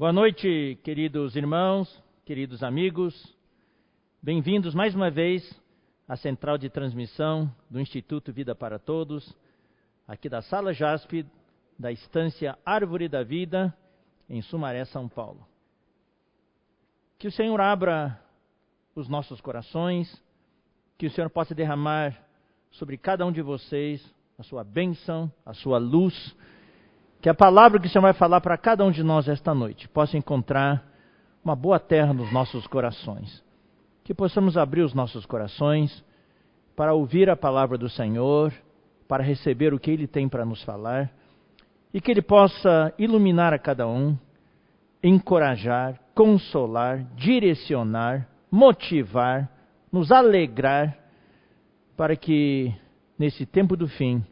Boa noite, queridos irmãos, queridos amigos. Bem-vindos mais uma vez à central de transmissão do Instituto Vida para Todos, aqui da Sala JASP, da Estância Árvore da Vida, em Sumaré, São Paulo. Que o Senhor abra os nossos corações, que o Senhor possa derramar sobre cada um de vocês a sua bênção, a sua luz que a palavra que o Senhor vai falar para cada um de nós esta noite possa encontrar uma boa terra nos nossos corações. Que possamos abrir os nossos corações para ouvir a palavra do Senhor, para receber o que Ele tem para nos falar, e que Ele possa iluminar a cada um, encorajar, consolar, direcionar, motivar, nos alegrar, para que nesse tempo do fim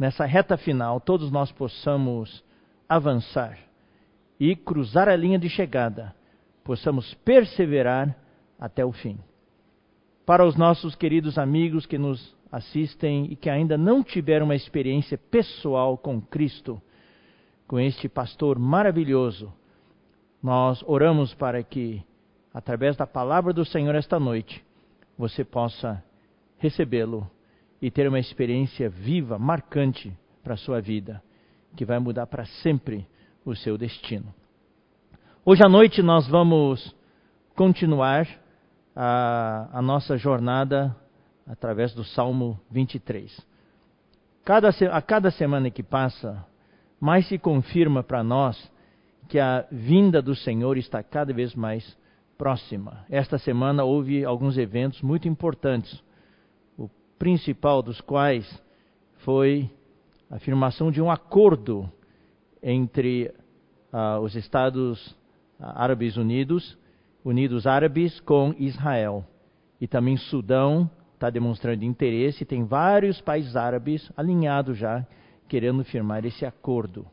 nessa reta final, todos nós possamos avançar e cruzar a linha de chegada, possamos perseverar até o fim. Para os nossos queridos amigos que nos assistem e que ainda não tiveram uma experiência pessoal com Cristo, com este pastor maravilhoso, nós oramos para que, através da palavra do Senhor esta noite, você possa recebê-lo e ter uma experiência viva, marcante para a sua vida, que vai mudar para sempre o seu destino. Hoje à noite nós vamos continuar a, a nossa jornada através do Salmo 23. Cada, a cada semana que passa, mais se confirma para nós que a vinda do Senhor está cada vez mais próxima. Esta semana houve alguns eventos muito importantes principal dos quais foi a afirmação de um acordo entre uh, os Estados Árabes Unidos, Unidos Árabes, com Israel. E também Sudão está demonstrando interesse, tem vários países árabes alinhados já, querendo firmar esse acordo.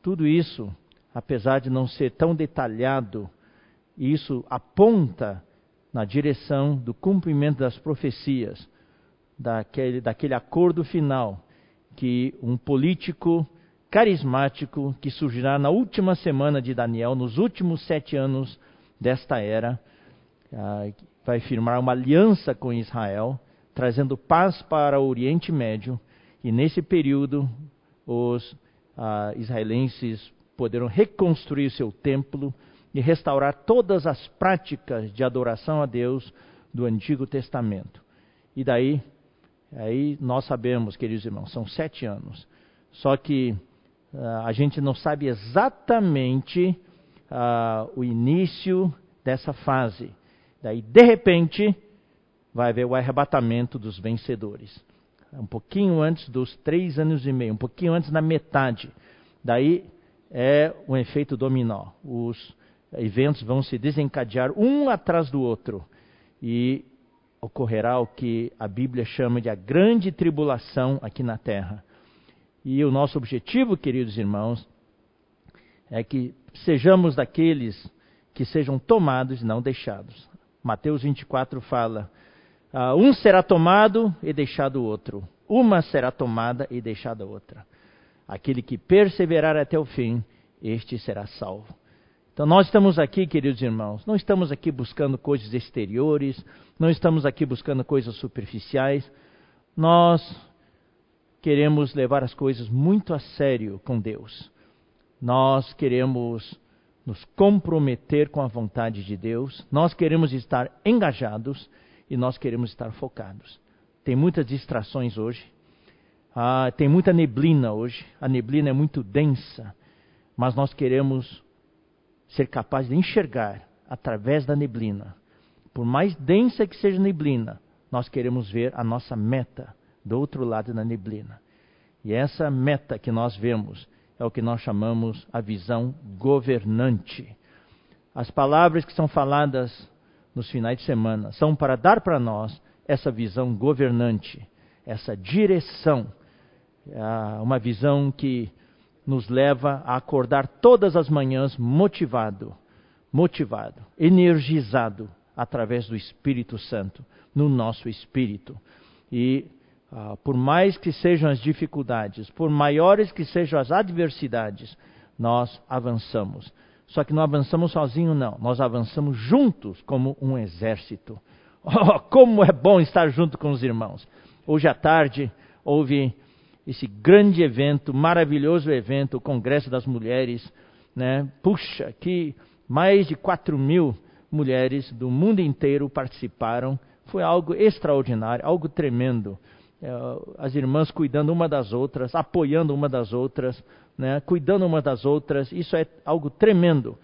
Tudo isso, apesar de não ser tão detalhado, isso aponta na direção do cumprimento das profecias daquele, daquele acordo final que um político carismático que surgirá na última semana de Daniel, nos últimos sete anos desta era, ah, vai firmar uma aliança com Israel, trazendo paz para o Oriente Médio, e nesse período os ah, israelenses poderão reconstruir seu templo e restaurar todas as práticas de adoração a Deus do Antigo Testamento. E daí Aí nós sabemos, queridos irmãos, são sete anos. Só que uh, a gente não sabe exatamente uh, o início dessa fase. Daí, de repente, vai haver o arrebatamento dos vencedores. Um pouquinho antes dos três anos e meio, um pouquinho antes da metade. Daí é um efeito dominó. Os eventos vão se desencadear um atrás do outro. E ocorrerá o que a Bíblia chama de a grande tribulação aqui na terra. E o nosso objetivo, queridos irmãos, é que sejamos daqueles que sejam tomados e não deixados. Mateus 24 fala: uh, um será tomado e deixado o outro, uma será tomada e deixada outra. Aquele que perseverar até o fim, este será salvo. Então nós estamos aqui, queridos irmãos, não estamos aqui buscando coisas exteriores, não estamos aqui buscando coisas superficiais. Nós queremos levar as coisas muito a sério com Deus. Nós queremos nos comprometer com a vontade de Deus, nós queremos estar engajados e nós queremos estar focados. Tem muitas distrações hoje, ah, tem muita neblina hoje, a neblina é muito densa, mas nós queremos ser capaz de enxergar através da neblina. Por mais densa que seja a neblina, nós queremos ver a nossa meta do outro lado da neblina. E essa meta que nós vemos é o que nós chamamos a visão governante. As palavras que são faladas nos finais de semana são para dar para nós essa visão governante, essa direção, ah, uma visão que nos leva a acordar todas as manhãs motivado, motivado, energizado através do Espírito Santo, no nosso espírito. E uh, por mais que sejam as dificuldades, por maiores que sejam as adversidades, nós avançamos, Só que não avançamos sozinhos, não. Nós avançamos juntos como um exército. Oh, como é bom estar junto com os irmãos. Hoje à tarde houve esse grande evento, maravilhoso evento, o Congresso das Mulheres. Né? Puxa, que mais de 4 mil mulheres do mundo inteiro participaram. Foi algo extraordinário, algo tremendo. É, as irmãs cuidando uma das outras, apoiando uma das outras, né? cuidando uma das outras. Isso é algo tremendo.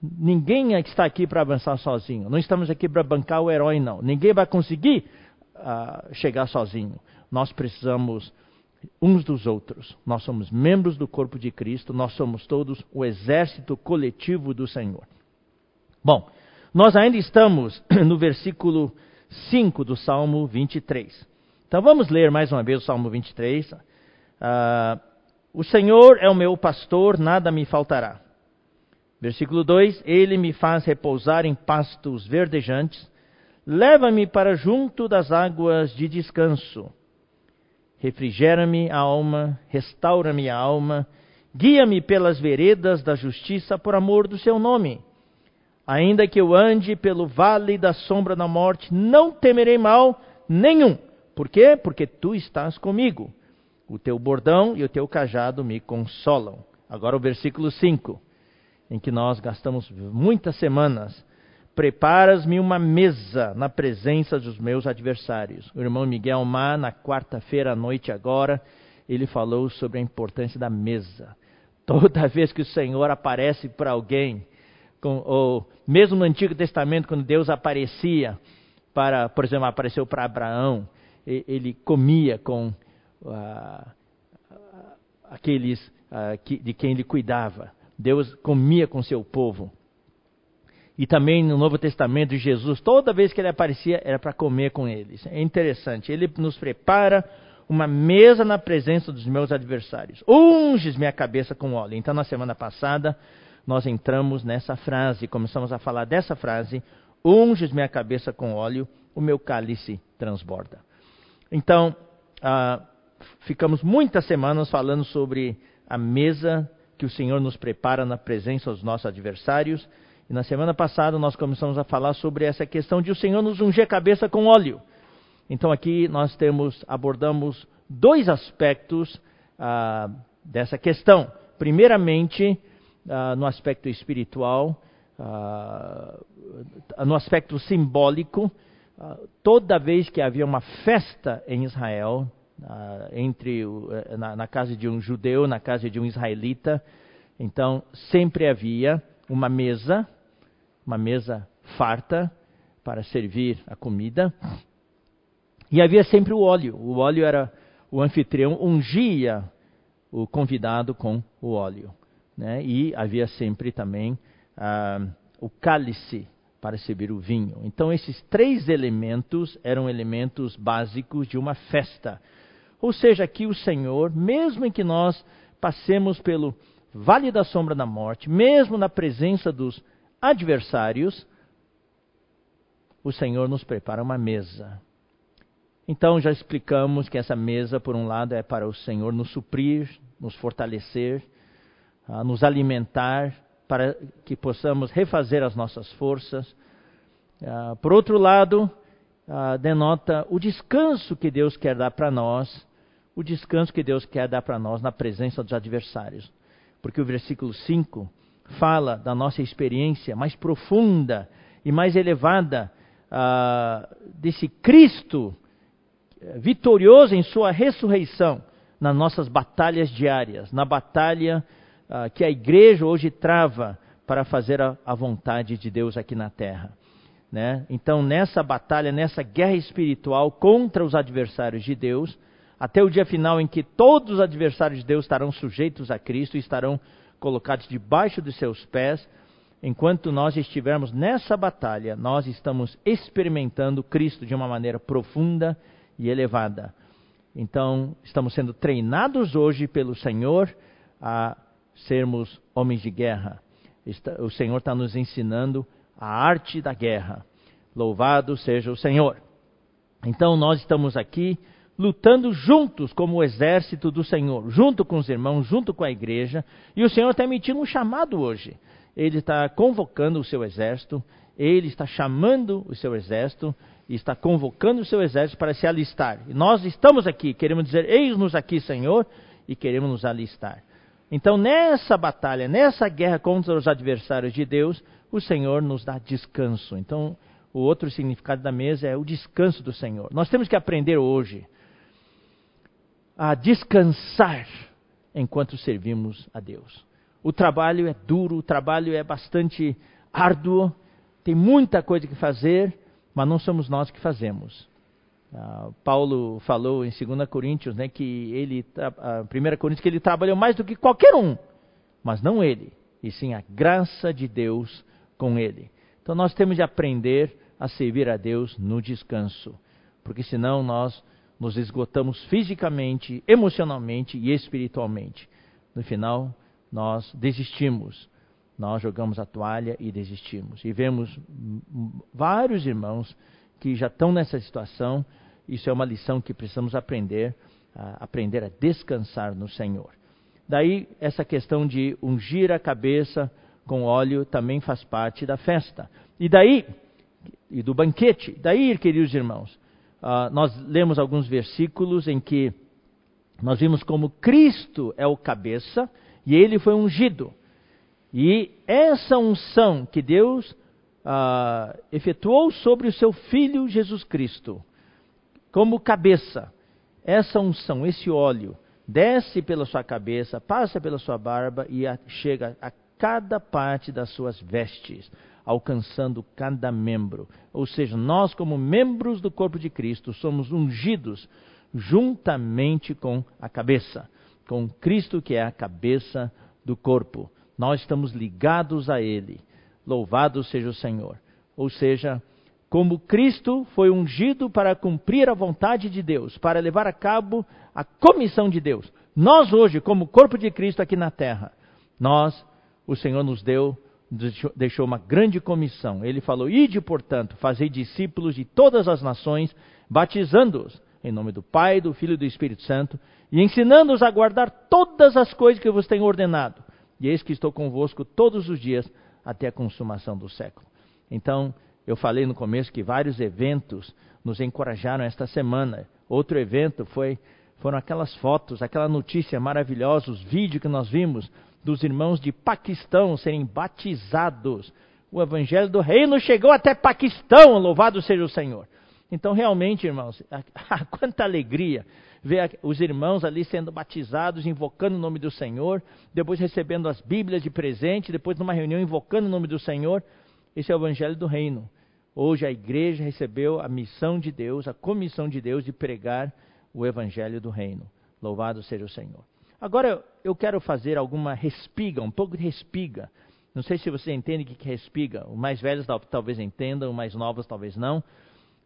Ninguém está aqui para avançar sozinho. Não estamos aqui para bancar o herói, não. Ninguém vai conseguir uh, chegar sozinho. Nós precisamos uns dos outros. Nós somos membros do corpo de Cristo. Nós somos todos o exército coletivo do Senhor. Bom, nós ainda estamos no versículo 5 do Salmo 23. Então vamos ler mais uma vez o Salmo 23. Uh, ah, o Senhor é o meu pastor, nada me faltará. Versículo 2: Ele me faz repousar em pastos verdejantes, leva-me para junto das águas de descanso. Refrigera-me a alma, restaura-me a alma, guia-me pelas veredas da justiça por amor do seu nome. Ainda que eu ande pelo vale da sombra da morte, não temerei mal nenhum. Por quê? Porque tu estás comigo. O teu bordão e o teu cajado me consolam. Agora o versículo 5, em que nós gastamos muitas semanas. Preparas-me uma mesa na presença dos meus adversários. O irmão Miguel Mar, na quarta-feira à noite agora, ele falou sobre a importância da mesa. Toda vez que o Senhor aparece para alguém, com, ou mesmo no Antigo Testamento, quando Deus aparecia para, por exemplo, apareceu para Abraão, ele comia com ah, aqueles ah, que, de quem ele cuidava. Deus comia com seu povo. E também no Novo Testamento, Jesus, toda vez que ele aparecia, era para comer com eles. É interessante. Ele nos prepara uma mesa na presença dos meus adversários. Unges minha cabeça com óleo. Então, na semana passada, nós entramos nessa frase, começamos a falar dessa frase: unges minha cabeça com óleo, o meu cálice transborda. Então, ah, ficamos muitas semanas falando sobre a mesa que o Senhor nos prepara na presença dos nossos adversários. E na semana passada nós começamos a falar sobre essa questão de o Senhor nos ungir a cabeça com óleo. Então aqui nós temos, abordamos dois aspectos ah, dessa questão. Primeiramente, ah, no aspecto espiritual, ah, no aspecto simbólico, ah, toda vez que havia uma festa em Israel, entre eh, na, na casa de um judeu, na casa de um israelita, então sempre havia uma mesa, uma mesa farta para servir a comida, e havia sempre o óleo. O óleo era o anfitrião ungia o convidado com o óleo né? e havia sempre também ah, o cálice para servir o vinho. Então, esses três elementos eram elementos básicos de uma festa. Ou seja, aqui o Senhor, mesmo em que nós passemos pelo vale da sombra da morte, mesmo na presença dos adversários, o Senhor nos prepara uma mesa. Então já explicamos que essa mesa, por um lado, é para o Senhor nos suprir, nos fortalecer, a nos alimentar para que possamos refazer as nossas forças. Ah, por outro lado, ah, denota o descanso que Deus quer dar para nós, o descanso que Deus quer dar para nós na presença dos adversários. Porque o versículo 5 fala da nossa experiência mais profunda e mais elevada ah, desse Cristo eh, vitorioso em sua ressurreição nas nossas batalhas diárias, na batalha uh, que a igreja hoje trava para fazer a, a vontade de Deus aqui na terra. Né? Então, nessa batalha, nessa guerra espiritual contra os adversários de Deus, até o dia final em que todos os adversários de Deus estarão sujeitos a Cristo e estarão colocados debaixo dos seus pés, enquanto nós estivermos nessa batalha, nós estamos experimentando Cristo de uma maneira profunda e elevada. Então, estamos sendo treinados hoje pelo Senhor a sermos homens de guerra. O Senhor está nos ensinando a arte da guerra. Louvado seja o Senhor. Então nós estamos aqui lutando juntos como o exército do Senhor, junto com os irmãos, junto com a igreja, e o Senhor está emitindo um chamado hoje. ele está convocando o seu exército, ele está chamando o seu exército está convocando o seu exército para se alistar. E nós estamos aqui, queremos dizer: Eis-nos aqui, Senhor, e queremos nos alistar. Então, nessa batalha, nessa guerra contra os adversários de Deus, o Senhor nos dá descanso. Então, o outro significado da mesa é o descanso do Senhor. Nós temos que aprender hoje a descansar enquanto servimos a Deus. O trabalho é duro, o trabalho é bastante árduo, tem muita coisa que fazer, mas não somos nós que fazemos. Uh, Paulo falou em 2 Coríntios, né, que ele, uh, 1 Coríntios, que ele trabalhou mais do que qualquer um, mas não ele, e sim a graça de Deus com ele. Então nós temos de aprender a servir a Deus no descanso, porque senão nós nos esgotamos fisicamente, emocionalmente e espiritualmente. No final, nós desistimos, nós jogamos a toalha e desistimos. E vemos vários irmãos que já estão nessa situação. Isso é uma lição que precisamos aprender, a aprender a descansar no Senhor. Daí, essa questão de ungir a cabeça com óleo também faz parte da festa. E daí, e do banquete. Daí, queridos irmãos, uh, nós lemos alguns versículos em que nós vimos como Cristo é o cabeça e ele foi ungido. E essa unção que Deus uh, efetuou sobre o seu Filho Jesus Cristo, como cabeça, essa unção, esse óleo, desce pela sua cabeça, passa pela sua barba e a, chega a cada parte das suas vestes, alcançando cada membro. Ou seja, nós, como membros do corpo de Cristo, somos ungidos juntamente com a cabeça, com Cristo que é a cabeça do corpo. Nós estamos ligados a Ele. Louvado seja o Senhor. Ou seja, como Cristo foi ungido para cumprir a vontade de Deus, para levar a cabo a comissão de Deus. Nós hoje, como corpo de Cristo aqui na terra, nós, o Senhor nos deu, deixou uma grande comissão. Ele falou: Ide, portanto, fazei discípulos de todas as nações, batizando-os em nome do Pai, do Filho e do Espírito Santo, e ensinando-os a guardar todas as coisas que vos tenho ordenado. E eis que estou convosco todos os dias até a consumação do século. Então, eu falei no começo que vários eventos nos encorajaram esta semana. Outro evento foi foram aquelas fotos, aquela notícia maravilhosa, os vídeos que nós vimos dos irmãos de Paquistão serem batizados. O evangelho do reino chegou até Paquistão, louvado seja o Senhor. Então, realmente, irmãos, quanta alegria ver os irmãos ali sendo batizados, invocando o nome do Senhor, depois recebendo as Bíblias de presente, depois numa reunião invocando o nome do Senhor. Esse é o Evangelho do Reino. Hoje a igreja recebeu a missão de Deus, a comissão de Deus de pregar o Evangelho do Reino. Louvado seja o Senhor. Agora eu quero fazer alguma respiga, um pouco de respiga. Não sei se você entende o que é respiga. Os mais velhos talvez entendam, os mais novos talvez não.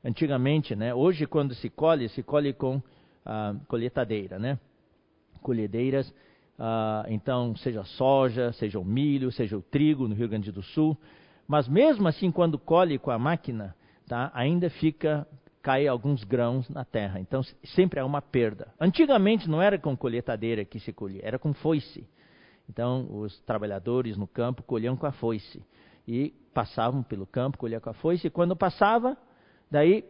Antigamente, né? Hoje quando se colhe, se colhe com ah, colheitadeira, né? Colhedeiras, ah, então, seja soja, seja o milho, seja o trigo no Rio Grande do Sul. Mas mesmo assim, quando colhe com a máquina, tá, ainda fica, cai alguns grãos na terra. Então, sempre há uma perda. Antigamente não era com colheitadeira que se colhia, era com foice. Então, os trabalhadores no campo colhiam com a foice. E passavam pelo campo, colhiam com a foice, e quando passava, daí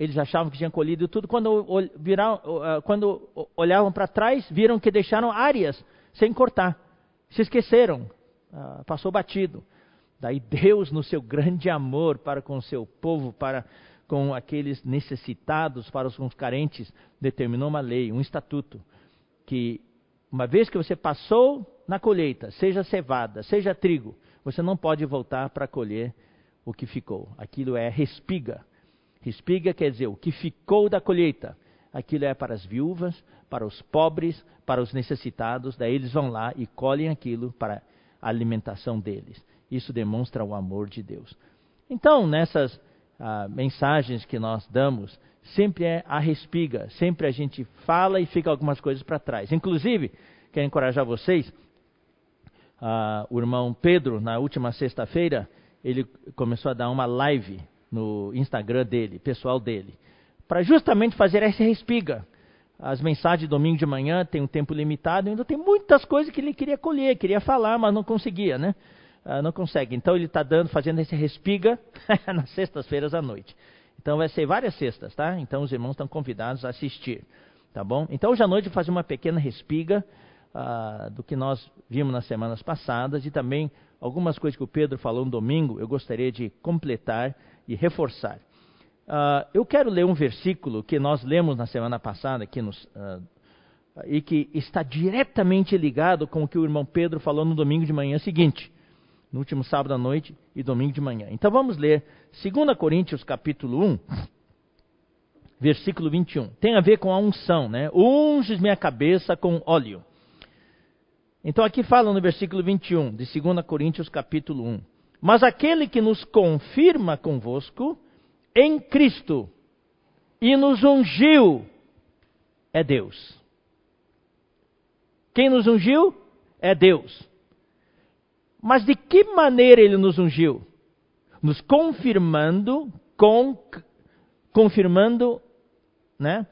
eles achavam que tinham colhido tudo. Quando, viram, quando olhavam para trás, viram que deixaram áreas sem cortar. Se esqueceram, ah, passou batido. Daí Deus, no seu grande amor para com o seu povo, para com aqueles necessitados, para os carentes, determinou uma lei, um estatuto, que uma vez que você passou na colheita, seja cevada, seja trigo, você não pode voltar para colher o que ficou. Aquilo é respiga. Espiga quer dizer o que ficou da colheita. Aquilo é para as viúvas, para os pobres, para os necessitados. Daí eles vão lá e colhem aquilo para a alimentação deles. Isso demonstra o amor de Deus. Então, nessas ah, mensagens que nós damos, sempre é a respiga. Sempre a gente fala e fica algumas coisas para trás. Inclusive, quero encorajar vocês. Ah, o irmão Pedro, na última sexta-feira, ele começou a dar uma live no Instagram dele, pessoal dele, para justamente fazer essa respiga. As mensagens de domingo de manhã tem um tempo limitado, ainda tem muitas coisas que ele queria colher, queria falar, mas não conseguia, né? Uh, não consegue. Então ele está dando, fazendo esse respiga nas sextas-feiras à noite. Então vai ser várias sextas, tá? Então os irmãos estão convidados a assistir, tá bom? Então hoje à noite vou fazer uma pequena respiga uh, do que nós vimos nas semanas passadas e também algumas coisas que o Pedro falou no domingo, eu gostaria de completar e reforçar. Uh, eu quero ler um versículo que nós lemos na semana passada aqui nos, uh, e que está diretamente ligado com o que o irmão Pedro falou no domingo de manhã seguinte, no último sábado à noite e domingo de manhã. Então vamos ler 2 Coríntios capítulo 1, versículo 21. Tem a ver com a unção, né? Unges minha cabeça com óleo. Então aqui fala no versículo 21 de 2 Coríntios capítulo 1. Mas aquele que nos confirma convosco em Cristo e nos ungiu é Deus. Quem nos ungiu é Deus. Mas de que maneira ele nos ungiu? Nos confirmando, com, confirmando, né?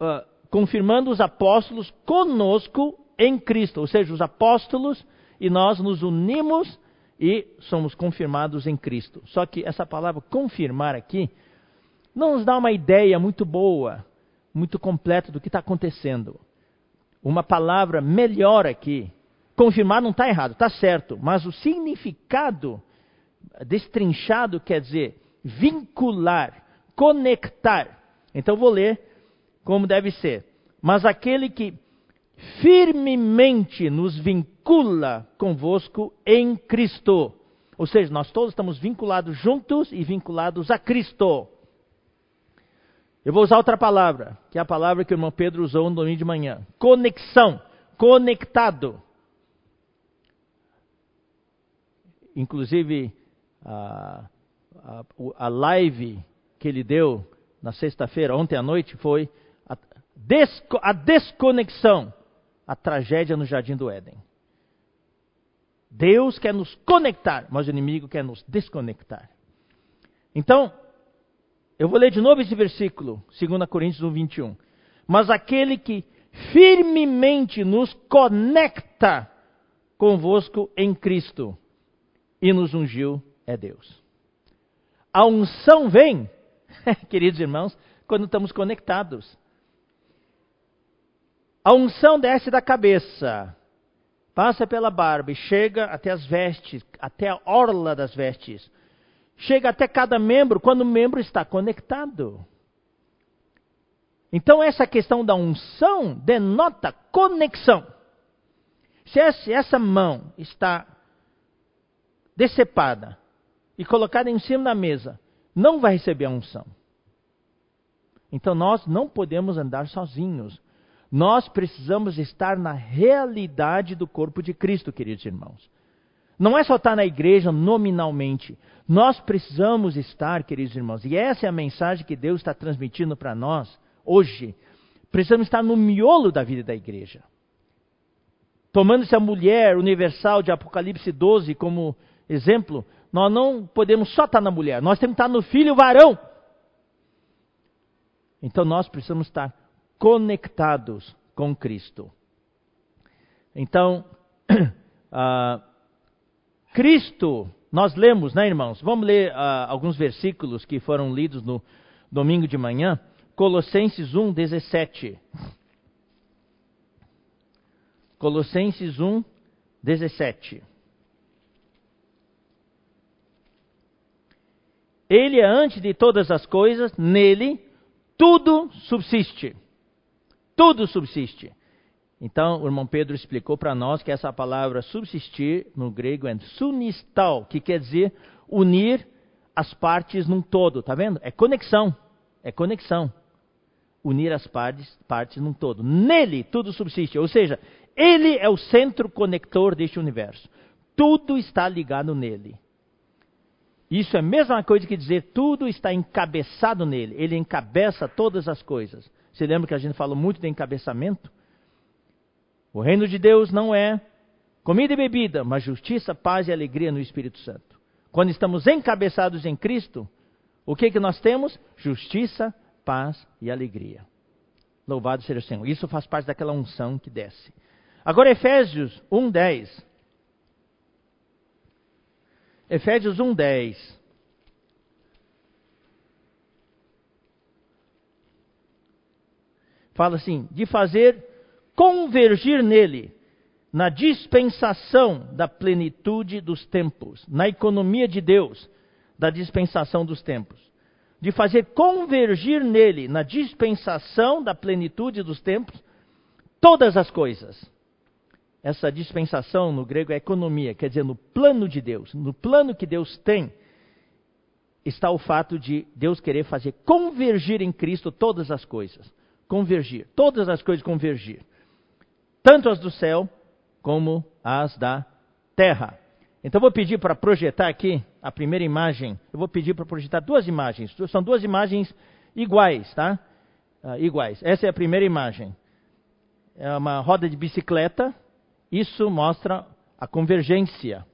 Uh, confirmando os apóstolos conosco em Cristo, ou seja, os apóstolos e nós nos unimos e somos confirmados em Cristo. Só que essa palavra confirmar aqui não nos dá uma ideia muito boa, muito completa do que está acontecendo. Uma palavra melhor aqui. Confirmar não está errado, está certo, mas o significado destrinchado quer dizer vincular, conectar. Então vou ler como deve ser. Mas aquele que firmemente nos vincula convosco em Cristo. Ou seja, nós todos estamos vinculados juntos e vinculados a Cristo. Eu vou usar outra palavra, que é a palavra que o irmão Pedro usou no domingo de manhã: conexão, conectado. Inclusive, a, a, a live que ele deu na sexta-feira, ontem à noite, foi a, desco, a desconexão a tragédia no jardim do Éden. Deus quer nos conectar, mas o inimigo quer nos desconectar. Então, eu vou ler de novo esse versículo, 2 Coríntios 1, 21. Mas aquele que firmemente nos conecta convosco em Cristo e nos ungiu é Deus. A unção vem, queridos irmãos, quando estamos conectados. A unção desce da cabeça, passa pela barba e chega até as vestes, até a orla das vestes. Chega até cada membro quando o membro está conectado. Então, essa questão da unção denota conexão. Se essa mão está decepada e colocada em cima da mesa, não vai receber a unção. Então, nós não podemos andar sozinhos. Nós precisamos estar na realidade do corpo de Cristo, queridos irmãos. Não é só estar na igreja nominalmente. Nós precisamos estar, queridos irmãos, e essa é a mensagem que Deus está transmitindo para nós hoje. Precisamos estar no miolo da vida da igreja. Tomando-se a mulher universal de Apocalipse 12 como exemplo, nós não podemos só estar na mulher, nós temos que estar no filho varão. Então nós precisamos estar conectados com Cristo. Então, uh, Cristo, nós lemos, né, irmãos? Vamos ler uh, alguns versículos que foram lidos no domingo de manhã. Colossenses 1, 17. Colossenses 1, 17. Ele é antes de todas as coisas, nele tudo subsiste tudo subsiste. Então, o irmão Pedro explicou para nós que essa palavra subsistir no grego é sunistal, que quer dizer unir as partes num todo, tá vendo? É conexão, é conexão. Unir as partes, partes num todo. Nele tudo subsiste, ou seja, ele é o centro conector deste universo. Tudo está ligado nele. Isso é a mesma coisa que dizer tudo está encabeçado nele. Ele encabeça todas as coisas. Você lembra que a gente falou muito de encabeçamento? O reino de Deus não é comida e bebida, mas justiça, paz e alegria no Espírito Santo. Quando estamos encabeçados em Cristo, o que, que nós temos? Justiça, paz e alegria. Louvado seja o Senhor. Isso faz parte daquela unção que desce. Agora, Efésios 1,10. Efésios 1:10. Fala assim: de fazer convergir nele, na dispensação da plenitude dos tempos, na economia de Deus, da dispensação dos tempos. De fazer convergir nele, na dispensação da plenitude dos tempos, todas as coisas essa dispensação no grego é economia, quer dizer, no plano de Deus, no plano que Deus tem, está o fato de Deus querer fazer convergir em Cristo todas as coisas. Convergir, todas as coisas convergir. Tanto as do céu como as da terra. Então vou pedir para projetar aqui a primeira imagem. Eu vou pedir para projetar duas imagens. São duas imagens iguais, tá? Uh, iguais. Essa é a primeira imagem. É uma roda de bicicleta isso mostra a convergência.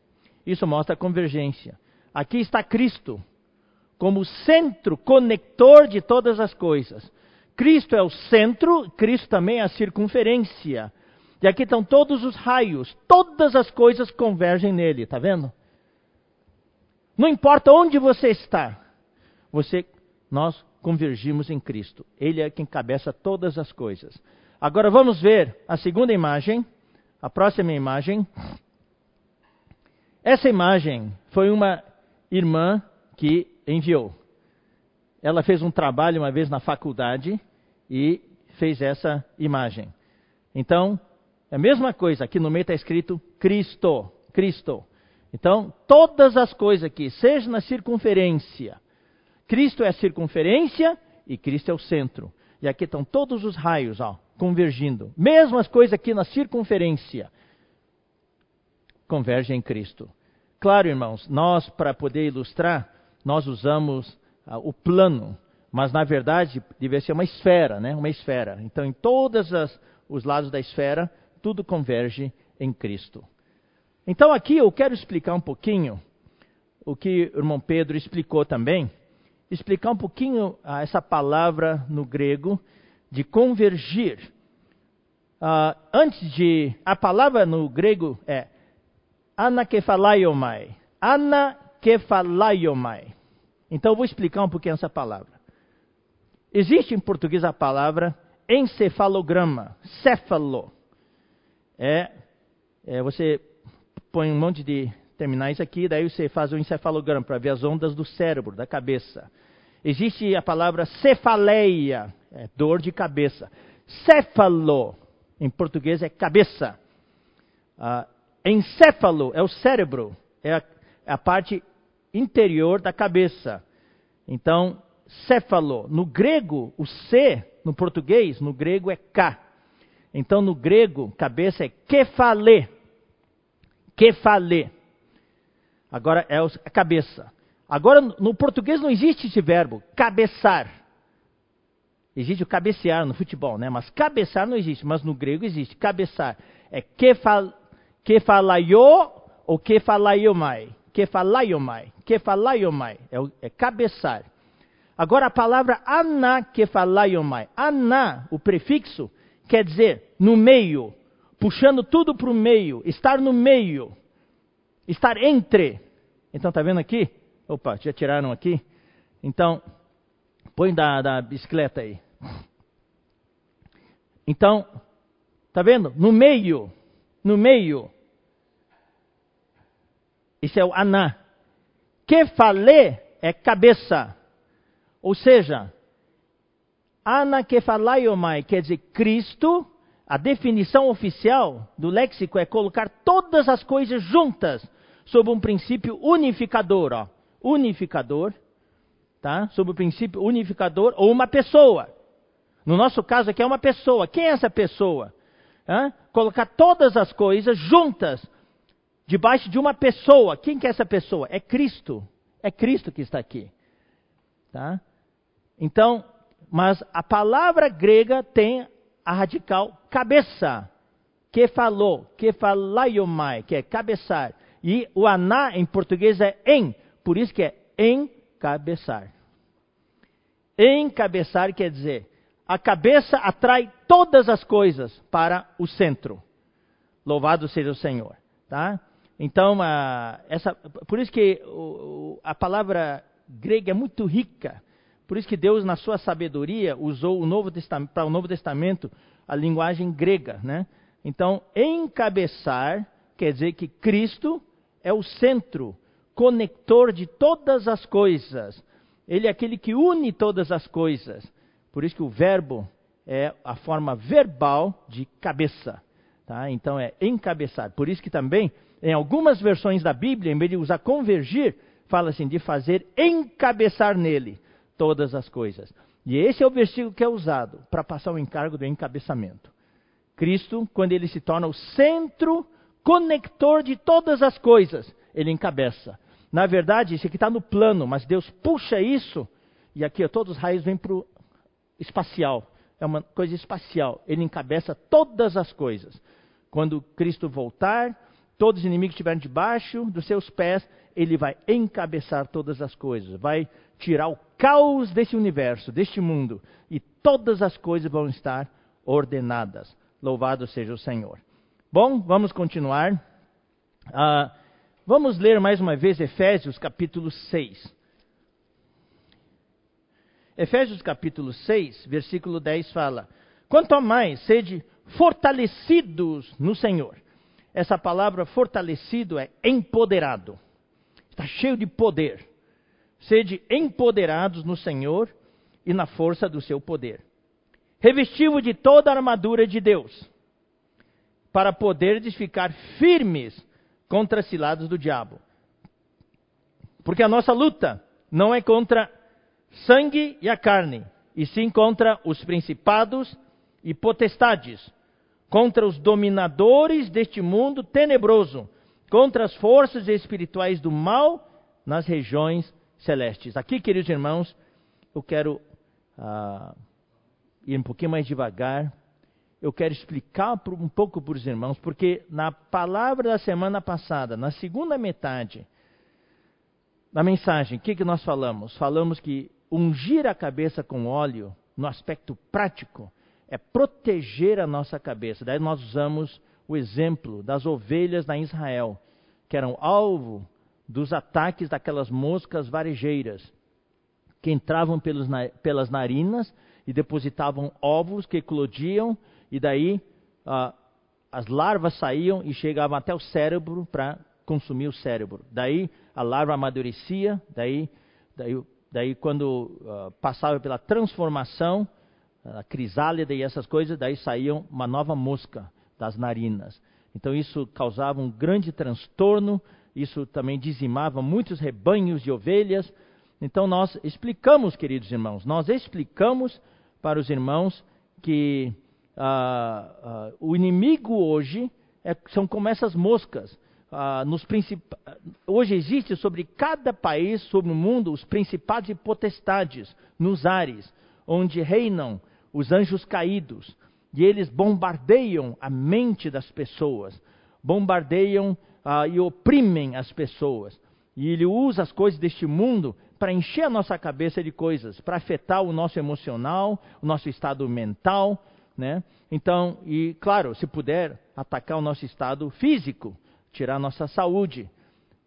Isso mostra a convergência. Aqui está Cristo como centro conector de todas as coisas. Cristo é o centro, Cristo também é a circunferência. E aqui estão todos os raios, todas as coisas convergem nele, está vendo? Não importa onde você está, você, nós convergimos em Cristo. Ele é quem cabeça todas as coisas. Agora vamos ver a segunda imagem. A próxima imagem. Essa imagem foi uma irmã que enviou. Ela fez um trabalho uma vez na faculdade e fez essa imagem. Então, é a mesma coisa, aqui no meio está escrito Cristo, Cristo. Então, todas as coisas aqui, seja na circunferência, Cristo é a circunferência e Cristo é o centro. E aqui estão todos os raios, ó convergindo. Mesmas coisas aqui na circunferência. Converge em Cristo. Claro, irmãos, nós, para poder ilustrar, nós usamos ah, o plano, mas na verdade deve ser uma esfera, né? Uma esfera. Então, em todos os lados da esfera, tudo converge em Cristo. Então, aqui eu quero explicar um pouquinho o que o irmão Pedro explicou também, explicar um pouquinho ah, essa palavra no grego de convergir. Uh, antes de. A palavra no grego é anakephalaiomai. Anakephalaiomai. Então eu vou explicar um pouquinho essa palavra. Existe em português a palavra encefalograma, céfalo. É, é, você põe um monte de terminais aqui, daí você faz o encefalograma para ver as ondas do cérebro, da cabeça. Existe a palavra cefaleia, é dor de cabeça. Céfalo, em português é cabeça. Ah, encéfalo é o cérebro, é a, é a parte interior da cabeça. Então, céfalo. No grego, o C, no português, no grego é K. Então, no grego, cabeça é kefale. Kefale. Agora é a cabeça. Agora, no português não existe esse verbo, cabeçar. Existe o cabecear no futebol, né? Mas cabeçar não existe, mas no grego existe. Cabeçar é kefal, kefalaio ou kefalaiomai. Kefalaiomai. Kefalaiomai é, é cabeçar. Agora a palavra anakefalaiomai. Ana, o prefixo, quer dizer no meio, puxando tudo para o meio, estar no meio, estar entre. Então tá vendo aqui? Opa, já tiraram aqui? Então, põe da, da bicicleta aí. Então, tá vendo? No meio, no meio. Isso é o aná. Kefale é cabeça. Ou seja, ana kefalaiomai quer dizer Cristo. A definição oficial do léxico é colocar todas as coisas juntas sob um princípio unificador. Ó unificador, tá? Sob o princípio unificador, ou uma pessoa. No nosso caso aqui é uma pessoa. Quem é essa pessoa? Hã? Colocar todas as coisas juntas, debaixo de uma pessoa. Quem que é essa pessoa? É Cristo. É Cristo que está aqui. Tá? Então, mas a palavra grega tem a radical cabeça, que falou, que falaiomai, que é cabeçar. E o aná em português é em, por isso que é encabeçar. Encabeçar quer dizer, a cabeça atrai todas as coisas para o centro. Louvado seja o Senhor, tá? Então, essa, por isso que a palavra grega é muito rica. Por isso que Deus, na sua sabedoria, usou o para o Novo Testamento a linguagem grega. Né? Então, encabeçar quer dizer que Cristo é o centro, conector de todas as coisas. Ele é aquele que une todas as coisas. Por isso que o verbo é a forma verbal de cabeça. Tá? Então é encabeçar. Por isso que também, em algumas versões da Bíblia, em vez de usar convergir, fala assim, de fazer encabeçar nele todas as coisas. E esse é o versículo que é usado para passar o encargo do encabeçamento. Cristo, quando ele se torna o centro conector de todas as coisas, ele encabeça. Na verdade, isso aqui está no plano, mas Deus puxa isso, e aqui ó, todos os raios vêm para o espacial. É uma coisa espacial. Ele encabeça todas as coisas. Quando Cristo voltar, todos os inimigos estiverem debaixo dos seus pés, ele vai encabeçar todas as coisas, vai tirar o caos desse universo, deste mundo, e todas as coisas vão estar ordenadas. Louvado seja o Senhor. Bom, vamos continuar. Uh, vamos ler mais uma vez Efésios capítulo 6. Efésios capítulo 6, versículo 10 fala: Quanto a mais, sede fortalecidos no Senhor. Essa palavra fortalecido é empoderado. Está cheio de poder. Sede empoderados no Senhor e na força do seu poder. Revestivo de toda a armadura de Deus para poderdes ficar firmes contra as ciladas do diabo. Porque a nossa luta não é contra sangue e a carne, e sim contra os principados e potestades, contra os dominadores deste mundo tenebroso, contra as forças espirituais do mal nas regiões celestes. Aqui, queridos irmãos, eu quero uh, ir um pouquinho mais devagar eu quero explicar um pouco para os irmãos, porque na palavra da semana passada, na segunda metade da mensagem, o que, que nós falamos? Falamos que ungir a cabeça com óleo, no aspecto prático, é proteger a nossa cabeça. Daí nós usamos o exemplo das ovelhas da Israel, que eram alvo dos ataques daquelas moscas varejeiras, que entravam pelos, pelas narinas e depositavam ovos que eclodiam e daí ah, as larvas saíam e chegavam até o cérebro para consumir o cérebro. Daí a larva amadurecia, daí, daí, daí quando ah, passava pela transformação, a crisálida e essas coisas, daí saíam uma nova mosca das narinas. Então isso causava um grande transtorno, isso também dizimava muitos rebanhos de ovelhas. Então nós explicamos, queridos irmãos, nós explicamos para os irmãos que ah, ah, o inimigo hoje é, são como essas moscas. Ah, nos hoje existe sobre cada país, sobre o mundo, os principados e potestades nos ares, onde reinam os anjos caídos. E eles bombardeiam a mente das pessoas, bombardeiam ah, e oprimem as pessoas. E ele usa as coisas deste mundo para encher a nossa cabeça de coisas, para afetar o nosso emocional, o nosso estado mental, né? Então, e claro, se puder atacar o nosso estado físico, tirar a nossa saúde.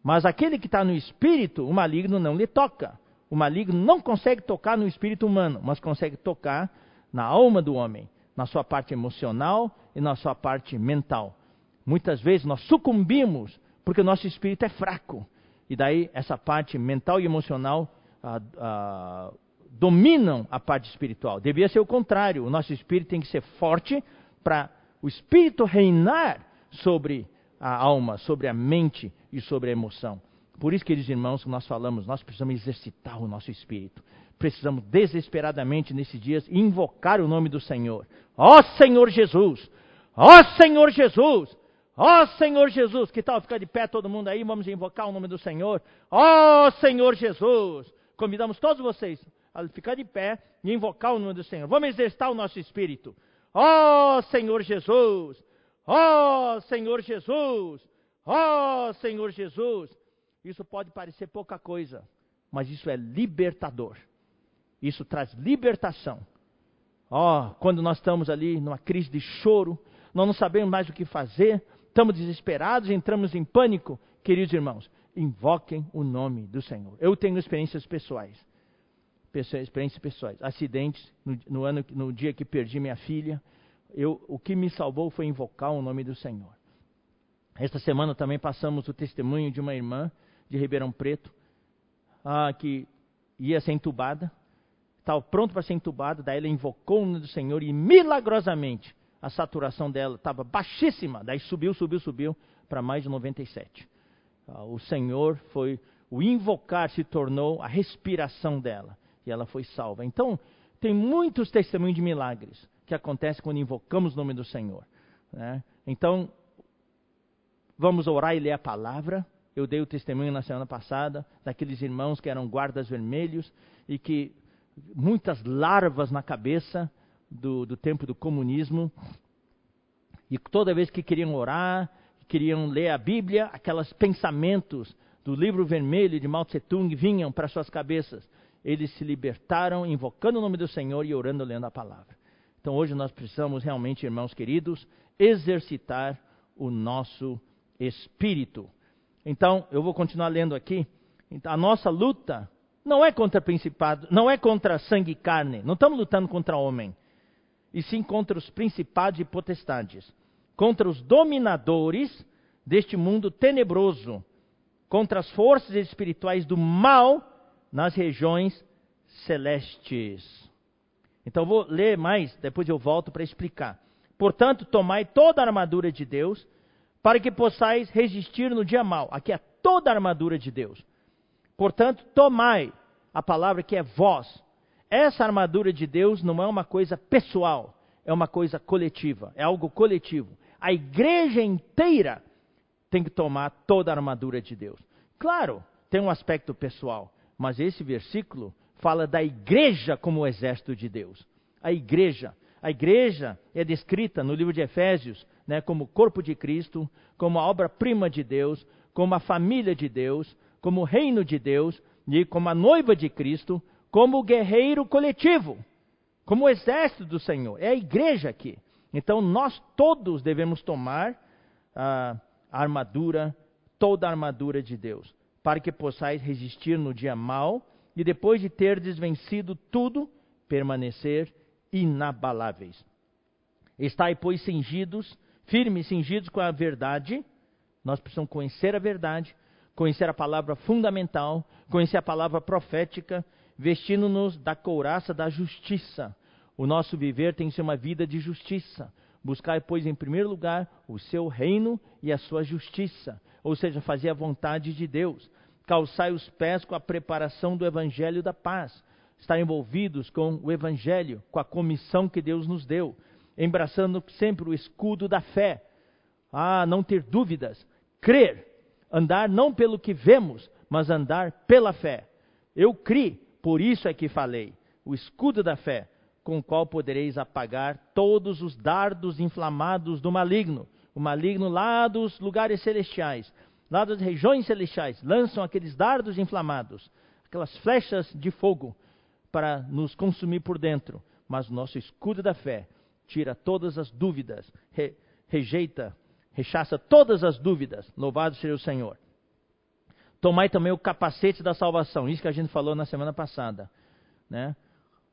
Mas aquele que está no espírito, o maligno não lhe toca. O maligno não consegue tocar no espírito humano, mas consegue tocar na alma do homem, na sua parte emocional e na sua parte mental. Muitas vezes nós sucumbimos porque o nosso espírito é fraco. E daí essa parte mental e emocional ah, ah, dominam a parte espiritual. Devia ser o contrário. O nosso espírito tem que ser forte para o espírito reinar sobre a alma, sobre a mente e sobre a emoção. Por isso, queridos irmãos, nós falamos, nós precisamos exercitar o nosso espírito. Precisamos desesperadamente nesses dias invocar o nome do Senhor. Ó Senhor Jesus! Ó Senhor Jesus! Ó Senhor Jesus! Que tal ficar de pé todo mundo aí? Vamos invocar o nome do Senhor. Ó Senhor Jesus! Convidamos todos vocês a ficar de pé e invocar o nome do Senhor. Vamos exercitar o nosso espírito. Ó oh, Senhor Jesus! Ó oh, Senhor Jesus! Ó oh, Senhor Jesus! Isso pode parecer pouca coisa, mas isso é libertador. Isso traz libertação. Ó, oh, quando nós estamos ali numa crise de choro, nós não sabemos mais o que fazer, estamos desesperados, entramos em pânico, queridos irmãos, invoquem o nome do Senhor. Eu tenho experiências pessoais, experiências pessoais, acidentes no, no ano, no dia que perdi minha filha. Eu, o que me salvou foi invocar o nome do Senhor. Esta semana também passamos o testemunho de uma irmã de Ribeirão Preto, ah, que ia ser entubada, estava pronto para ser entubada, daí ela invocou o nome do Senhor e milagrosamente a saturação dela estava baixíssima, daí subiu, subiu, subiu para mais de 97. Ah, o Senhor foi, o invocar se tornou a respiração dela e ela foi salva. Então, tem muitos testemunhos de milagres que acontecem quando invocamos o nome do Senhor. Né? Então, vamos orar e ler a palavra. Eu dei o testemunho na semana passada daqueles irmãos que eram guardas vermelhos e que muitas larvas na cabeça do, do tempo do comunismo. E toda vez que queriam orar, queriam ler a Bíblia, aqueles pensamentos do livro vermelho de Mao Tse Tung vinham para suas cabeças. Eles se libertaram invocando o nome do Senhor e orando lendo a palavra. Então hoje nós precisamos realmente, irmãos queridos, exercitar o nosso espírito. Então, eu vou continuar lendo aqui. Então, a nossa luta não é contra principado, não é contra sangue e carne. Não estamos lutando contra homem e sim contra os principados e potestades, contra os dominadores deste mundo tenebroso, contra as forças espirituais do mal nas regiões celestes. Então vou ler mais, depois eu volto para explicar. Portanto, tomai toda a armadura de Deus, para que possais resistir no dia mal. Aqui é toda a armadura de Deus. Portanto, tomai a palavra que é vós, essa armadura de Deus não é uma coisa pessoal, é uma coisa coletiva, é algo coletivo. A igreja inteira tem que tomar toda a armadura de Deus. Claro, tem um aspecto pessoal, mas esse versículo fala da igreja como o exército de Deus. A igreja. A igreja é descrita no livro de Efésios né, como o corpo de Cristo, como a obra-prima de Deus, como a família de Deus, como o reino de Deus e como a noiva de Cristo, como o guerreiro coletivo, como o exército do Senhor. É a igreja aqui. Então nós todos devemos tomar a armadura, toda a armadura de Deus, para que possais resistir no dia mau e depois de ter desvencido tudo, permanecer inabaláveis. Estai, pois, cingidos, firmes, cingidos com a verdade. Nós precisamos conhecer a verdade, conhecer a palavra fundamental, conhecer a palavra profética, vestindo-nos da couraça da justiça. O nosso viver tem que ser uma vida de justiça. Buscar, pois, em primeiro lugar, o seu reino e a sua justiça, ou seja, fazer a vontade de Deus. Calçai os pés com a preparação do evangelho da paz. Estar envolvidos com o evangelho, com a comissão que Deus nos deu. Embraçando sempre o escudo da fé. Ah, não ter dúvidas. Crer. Andar não pelo que vemos, mas andar pela fé. Eu criei, por isso é que falei, o escudo da fé, com o qual podereis apagar todos os dardos inflamados do maligno. O maligno lá dos lugares celestiais, lá das regiões celestiais, lançam aqueles dardos inflamados, aquelas flechas de fogo para nos consumir por dentro. Mas o nosso escudo da fé tira todas as dúvidas, re, rejeita, rechaça todas as dúvidas. Louvado seja o Senhor. Tomai também o capacete da salvação, isso que a gente falou na semana passada. Né?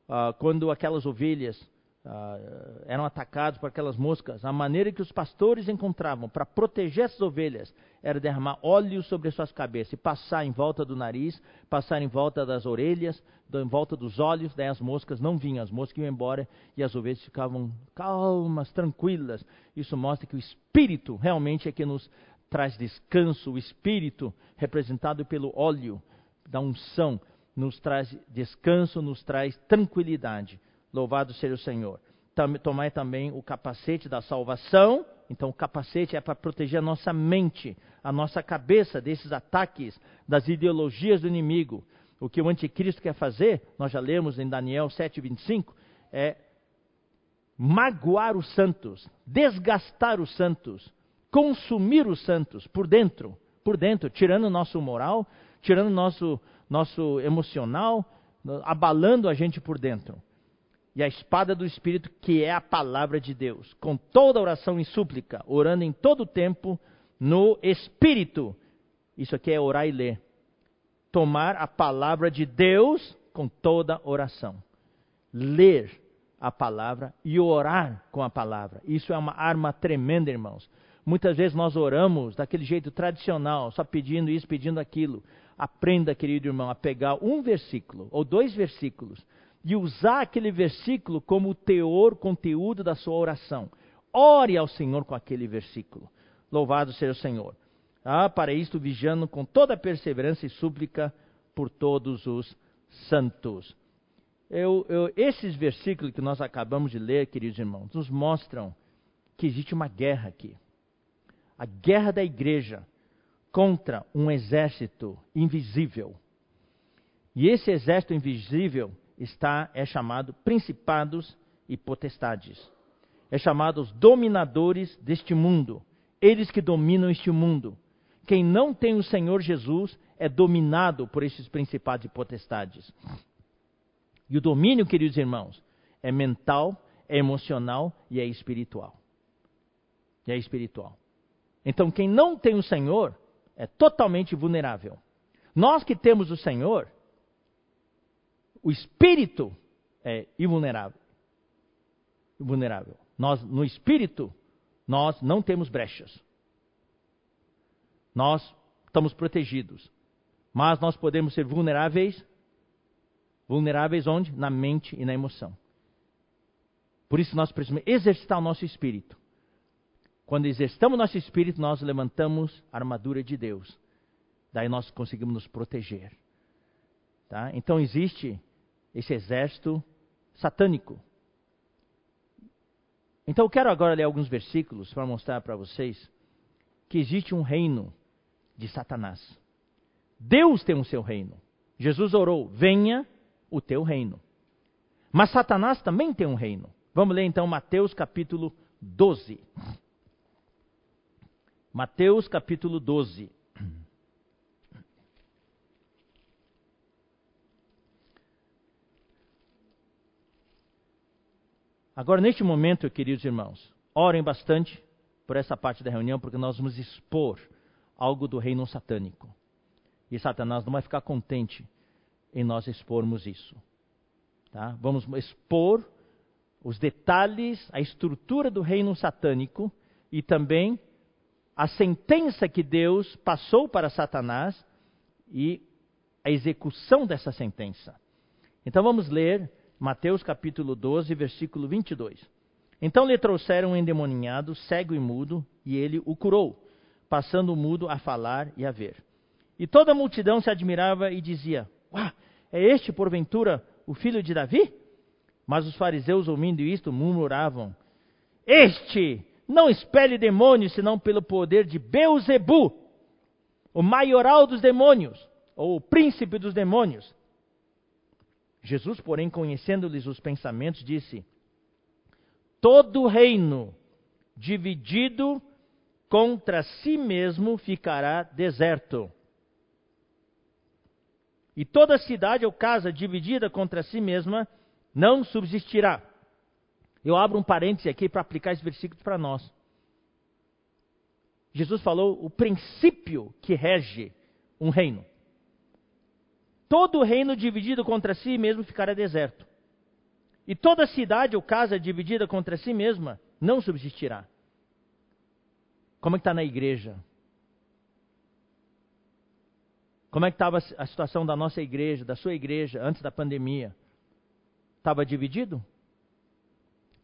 Ah, quando aquelas ovelhas ah, eram atacadas por aquelas moscas, a maneira que os pastores encontravam para proteger essas ovelhas era derramar óleo sobre suas cabeças e passar em volta do nariz, passar em volta das orelhas, em volta dos olhos, daí as moscas não vinham, as moscas iam embora e as ovelhas ficavam calmas, tranquilas. Isso mostra que o Espírito realmente é que nos traz descanso, o Espírito, representado pelo óleo da unção, nos traz descanso, nos traz tranquilidade. Louvado seja o Senhor. Tomai também o capacete da salvação. Então, o capacete é para proteger a nossa mente, a nossa cabeça desses ataques, das ideologias do inimigo. O que o anticristo quer fazer, nós já lemos em Daniel 7,25, é magoar os santos, desgastar os santos, consumir os santos por dentro, por dentro, tirando o nosso moral, tirando o nosso, nosso emocional, abalando a gente por dentro. E a espada do Espírito, que é a palavra de Deus, com toda oração e súplica, orando em todo tempo no Espírito. Isso aqui é orar e ler. Tomar a palavra de Deus com toda oração. Ler a palavra e orar com a palavra. Isso é uma arma tremenda, irmãos. Muitas vezes nós oramos daquele jeito tradicional, só pedindo isso, pedindo aquilo. Aprenda, querido irmão, a pegar um versículo ou dois versículos e usar aquele versículo como o teor, conteúdo da sua oração. Ore ao Senhor com aquele versículo. Louvado seja o Senhor. Ah, para isto, vigiando com toda perseverança e súplica por todos os santos. Eu, eu, esses versículos que nós acabamos de ler, queridos irmãos, nos mostram que existe uma guerra aqui. A guerra da igreja contra um exército invisível. E esse exército invisível está é chamado principados e potestades. É chamado os dominadores deste mundo, eles que dominam este mundo. Quem não tem o Senhor Jesus é dominado por esses principados e potestades. E o domínio, queridos irmãos, é mental, é emocional e é espiritual. E é espiritual. Então, quem não tem o Senhor é totalmente vulnerável. Nós que temos o Senhor, o espírito é invulnerável. Invulnerável. Nós, no espírito, nós não temos brechas. Nós estamos protegidos. Mas nós podemos ser vulneráveis. Vulneráveis onde? Na mente e na emoção. Por isso nós precisamos exercitar o nosso espírito. Quando exercitamos o nosso espírito, nós levantamos a armadura de Deus. Daí nós conseguimos nos proteger. Tá? Então existe esse exército satânico. Então eu quero agora ler alguns versículos para mostrar para vocês que existe um reino de Satanás. Deus tem o seu reino. Jesus orou: venha o teu reino. Mas Satanás também tem um reino. Vamos ler então Mateus capítulo 12. Mateus capítulo 12. Agora, neste momento, queridos irmãos, orem bastante por essa parte da reunião, porque nós vamos expor algo do reino satânico. E Satanás não vai ficar contente em nós expormos isso. Tá? Vamos expor os detalhes, a estrutura do reino satânico e também a sentença que Deus passou para Satanás e a execução dessa sentença. Então vamos ler Mateus capítulo 12, versículo 22. Então lhe trouxeram um endemoninhado, cego e mudo, e ele o curou, passando o mudo a falar e a ver. E toda a multidão se admirava e dizia: Uau, é este, porventura, o filho de Davi? Mas os fariseus, ouvindo isto, murmuravam: Este não expele demônios, senão pelo poder de Beuzebu, o maioral dos demônios, ou o príncipe dos demônios. Jesus, porém, conhecendo-lhes os pensamentos, disse: Todo reino dividido contra si mesmo ficará deserto. E toda cidade ou casa dividida contra si mesma não subsistirá. Eu abro um parêntese aqui para aplicar esse versículo para nós. Jesus falou o princípio que rege um reino. Todo reino dividido contra si mesmo ficará deserto. E toda cidade ou casa dividida contra si mesma não subsistirá. Como é que está na igreja? Como é que estava a situação da nossa igreja, da sua igreja, antes da pandemia? Estava dividido?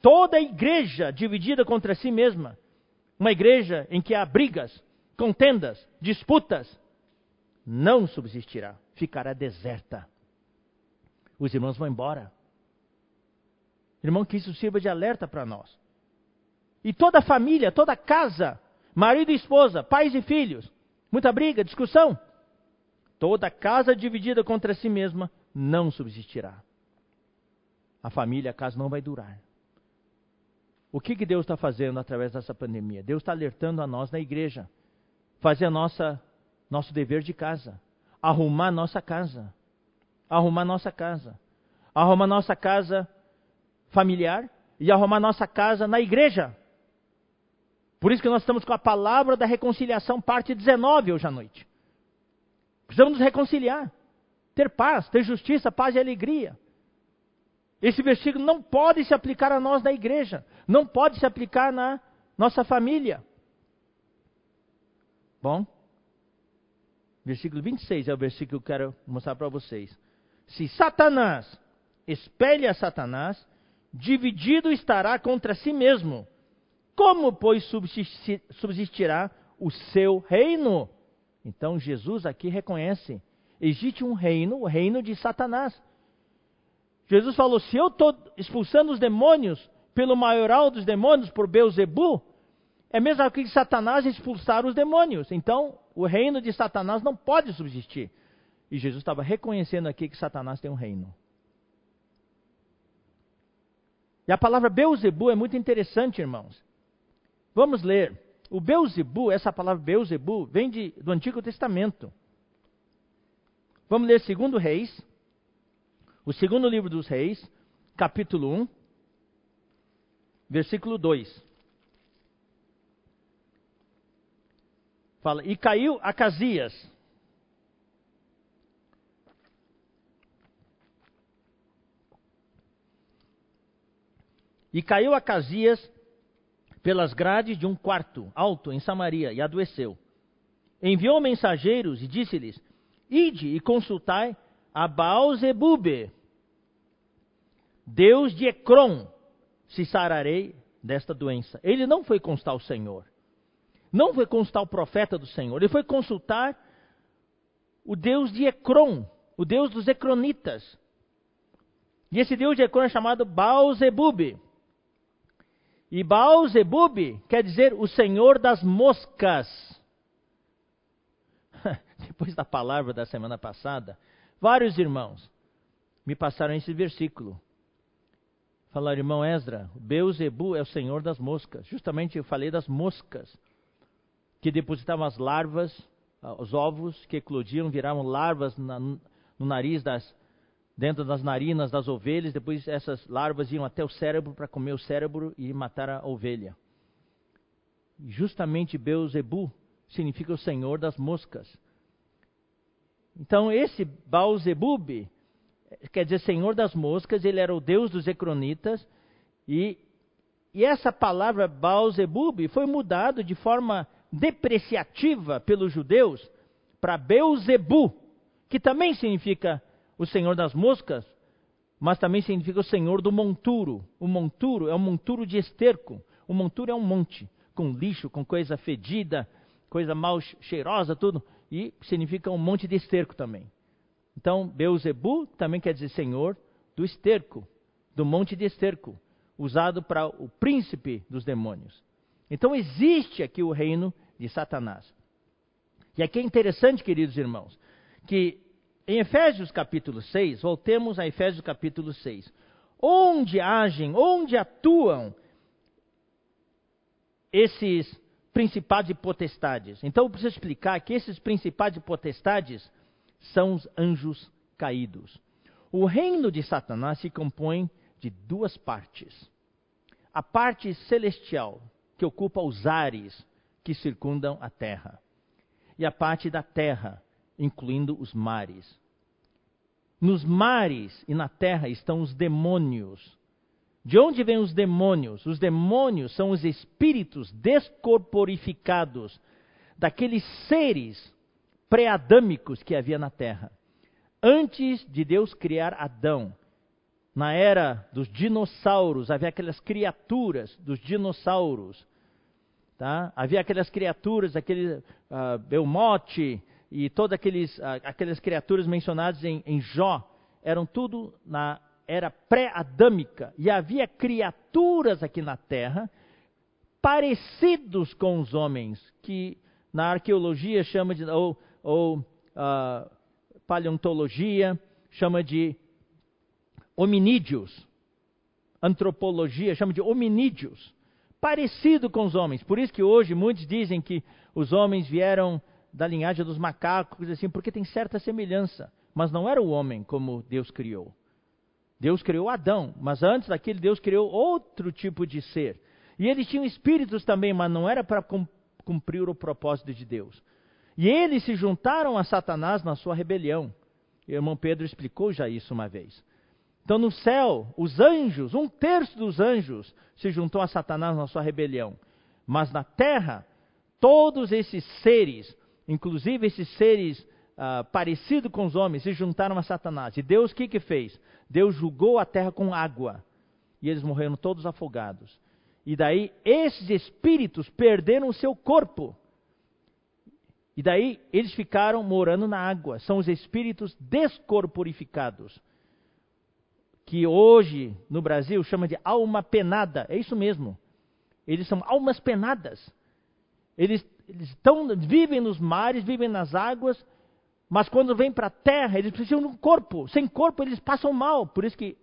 Toda igreja dividida contra si mesma. Uma igreja em que há brigas, contendas, disputas, não subsistirá ficará deserta. Os irmãos vão embora. Irmão, que isso sirva de alerta para nós. E toda a família, toda a casa, marido e esposa, pais e filhos, muita briga, discussão. Toda casa dividida contra si mesma não subsistirá. A família, a casa não vai durar. O que, que Deus está fazendo através dessa pandemia? Deus está alertando a nós na igreja. Fazer a nossa, nosso dever de casa arrumar nossa casa. Arrumar nossa casa. Arrumar nossa casa familiar e arrumar nossa casa na igreja. Por isso que nós estamos com a palavra da reconciliação, parte 19, hoje à noite. Precisamos nos reconciliar, ter paz, ter justiça, paz e alegria. Esse versículo não pode se aplicar a nós da igreja, não pode se aplicar na nossa família. Bom, versículo 26 é o versículo que eu quero mostrar para vocês. Se Satanás espelha Satanás, dividido estará contra si mesmo. Como, pois, subsistirá o seu reino? Então Jesus aqui reconhece: existe um reino, o reino de Satanás. Jesus falou: se eu estou expulsando os demônios pelo maioral dos demônios, por Beuzebu, é mesmo que Satanás expulsar os demônios. Então, o reino de Satanás não pode subsistir. E Jesus estava reconhecendo aqui que Satanás tem um reino. E a palavra Beuzebu é muito interessante, irmãos. Vamos ler. O Beuzebu, essa palavra Beuzebu, vem de, do Antigo Testamento. Vamos ler segundo Reis, o segundo livro dos Reis, capítulo 1, versículo 2. Fala, e caiu Acasias. E caiu Acasias pelas grades de um quarto alto em Samaria e adoeceu. Enviou mensageiros e disse-lhes: Ide e consultai a Baal-Zebube, Deus de Ecrom, se sararei desta doença. Ele não foi consultar o Senhor. Não foi consultar o profeta do Senhor. Ele foi consultar o Deus de Ecrom, o Deus dos Ecronitas. E esse Deus de Ecrom é chamado Baal-Zebube. E Baal-Zebube quer dizer o Senhor das moscas. Depois da palavra da semana passada, Vários irmãos me passaram esse versículo. Falaram, irmão Ezra, Beuzebu é o senhor das moscas. Justamente eu falei das moscas, que depositavam as larvas, ah, os ovos que eclodiam, viravam larvas na, no nariz das, dentro das narinas das ovelhas, depois essas larvas iam até o cérebro para comer o cérebro e matar a ovelha. Justamente Beuzebu significa o senhor das moscas. Então, esse Baal-Zebub, quer dizer senhor das moscas, ele era o deus dos ecronitas, e, e essa palavra Baal-Zebub foi mudado de forma depreciativa pelos judeus para Beuzebu, que também significa o senhor das moscas, mas também significa o senhor do monturo. O monturo é um monturo de esterco. O monturo é um monte, com lixo, com coisa fedida, coisa mal cheirosa, tudo e significa um monte de esterco também. Então, Beuzebu também quer dizer senhor do esterco, do monte de esterco, usado para o príncipe dos demônios. Então, existe aqui o reino de Satanás. E aqui é interessante, queridos irmãos, que em Efésios capítulo 6, voltemos a Efésios capítulo 6, onde agem, onde atuam esses principados e potestades. Então eu preciso explicar que esses principados e potestades são os anjos caídos. O reino de Satanás se compõe de duas partes. A parte celestial, que ocupa os ares que circundam a terra, e a parte da terra, incluindo os mares. Nos mares e na terra estão os demônios, de onde vêm os demônios? Os demônios são os espíritos descorporificados daqueles seres pré-adâmicos que havia na terra. Antes de Deus criar Adão, na era dos dinossauros, havia aquelas criaturas dos dinossauros. Tá? Havia aquelas criaturas, aquele uh, Belmote e todas aqueles, uh, aquelas criaturas mencionadas em, em Jó, eram tudo na era pré-adâmica. E havia criaturas aqui na Terra parecidos com os homens, que na arqueologia chama de, ou, ou uh, paleontologia chama de hominídeos, antropologia chama de hominídeos, parecido com os homens. Por isso que hoje muitos dizem que os homens vieram da linhagem dos macacos, assim, porque tem certa semelhança, mas não era o homem como Deus criou. Deus criou Adão, mas antes daquele Deus criou outro tipo de ser. E eles tinham espíritos também, mas não era para cumprir o propósito de Deus. E eles se juntaram a Satanás na sua rebelião. O irmão Pedro explicou já isso uma vez. Então, no céu, os anjos, um terço dos anjos, se juntou a Satanás na sua rebelião. Mas na terra, todos esses seres, inclusive esses seres uh, parecidos com os homens, se juntaram a Satanás. E Deus o que, que fez? Deus julgou a terra com água. E eles morreram todos afogados. E daí, esses espíritos perderam o seu corpo. E daí, eles ficaram morando na água. São os espíritos descorporificados que hoje no Brasil chama de alma penada. É isso mesmo. Eles são almas penadas. Eles, eles tão, vivem nos mares, vivem nas águas, mas quando vêm para a terra, eles precisam de um corpo. Sem corpo, eles passam mal. Por isso que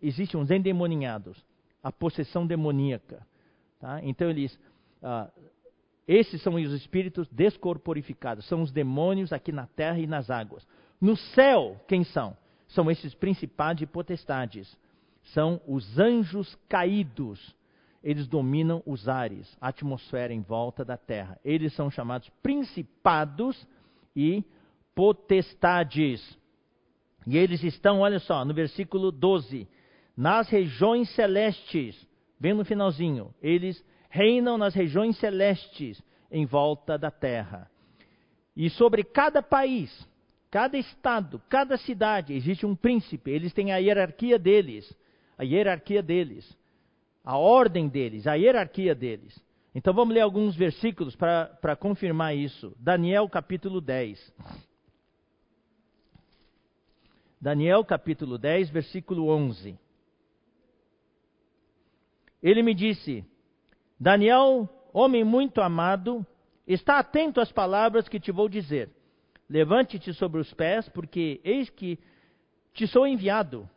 existem os endemoninhados a possessão demoníaca. Tá? Então, eles. Uh, esses são os espíritos descorporificados, são os demônios aqui na terra e nas águas. No céu, quem são? São esses principados e potestades. São os anjos caídos. Eles dominam os ares, a atmosfera em volta da terra. Eles são chamados principados e potestades. E eles estão, olha só, no versículo 12, nas regiões celestes, bem no finalzinho, eles reinam nas regiões celestes em volta da terra. E sobre cada país, Cada estado, cada cidade, existe um príncipe, eles têm a hierarquia deles, a hierarquia deles, a ordem deles, a hierarquia deles. Então vamos ler alguns versículos para confirmar isso. Daniel capítulo 10. Daniel capítulo 10, versículo 11. Ele me disse: Daniel, homem muito amado, está atento às palavras que te vou dizer. Levante-te sobre os pés, porque eis que te sou enviado.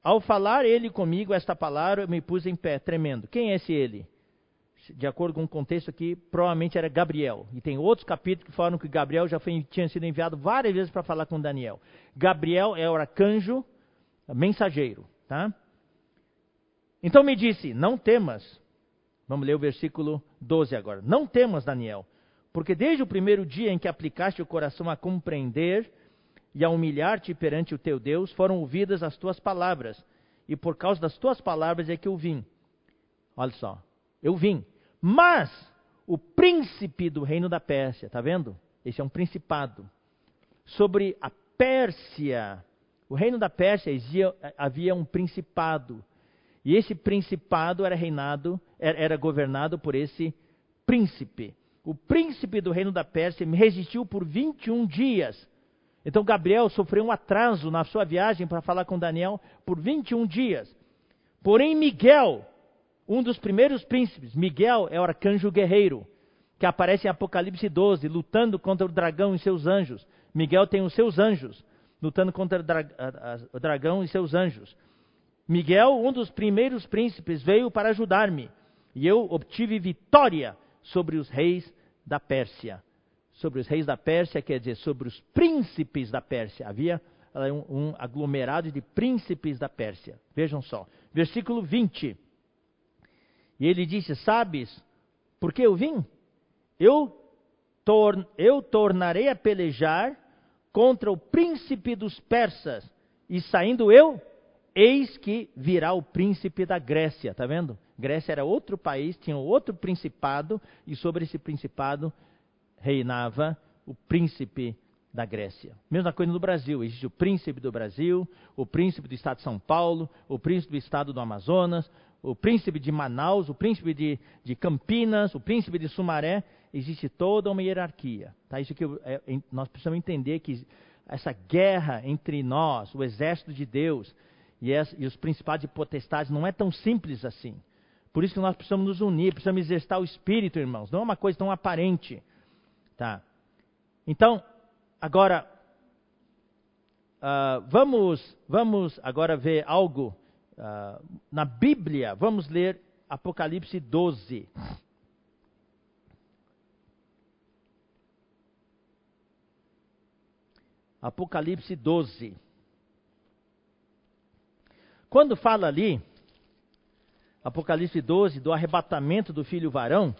Ao falar ele comigo esta palavra, eu me pus em pé, tremendo. Quem é esse ele? De acordo com o contexto aqui, provavelmente era Gabriel. E tem outros capítulos que falam que Gabriel já foi, tinha sido enviado várias vezes para falar com Daniel. Gabriel é o arcanjo mensageiro, tá? Então me disse: Não temas. Vamos ler o versículo 12 agora. Não temas, Daniel porque desde o primeiro dia em que aplicaste o coração a compreender e a humilhar-te perante o teu Deus, foram ouvidas as tuas palavras, e por causa das tuas palavras é que eu vim. Olha só, eu vim. Mas o príncipe do reino da Pérsia, está vendo? Esse é um principado. Sobre a Pérsia, o reino da Pérsia havia um principado. E esse principado era reinado, era governado por esse príncipe o príncipe do reino da Pérsia me resistiu por 21 dias. Então Gabriel sofreu um atraso na sua viagem para falar com Daniel por 21 dias. Porém, Miguel, um dos primeiros príncipes, Miguel é o arcanjo guerreiro, que aparece em Apocalipse 12, lutando contra o dragão e seus anjos. Miguel tem os seus anjos, lutando contra o dragão e seus anjos. Miguel, um dos primeiros príncipes, veio para ajudar-me, e eu obtive vitória sobre os reis da Pérsia. Sobre os reis da Pérsia, quer dizer, sobre os príncipes da Pérsia. Havia um, um aglomerado de príncipes da Pérsia. Vejam só. Versículo 20. E ele disse: Sabes por que eu vim? Eu, tor eu tornarei a pelejar contra o príncipe dos persas. E saindo eu, eis que virá o príncipe da Grécia. Está vendo? Grécia era outro país, tinha outro principado, e sobre esse principado reinava o príncipe da Grécia. Mesma coisa no Brasil, existe o príncipe do Brasil, o príncipe do estado de São Paulo, o príncipe do estado do Amazonas, o príncipe de Manaus, o príncipe de, de Campinas, o príncipe de Sumaré, existe toda uma hierarquia. Tá? Isso que eu, é, nós precisamos entender que essa guerra entre nós, o exército de Deus e, as, e os principados e potestades, não é tão simples assim. Por isso que nós precisamos nos unir, precisamos exercitar o espírito, irmãos. Não é uma coisa tão aparente. Tá? Então, agora, uh, vamos, vamos agora ver algo uh, na Bíblia. Vamos ler Apocalipse 12. Apocalipse 12. Quando fala ali, Apocalipse 12, do arrebatamento do filho varão,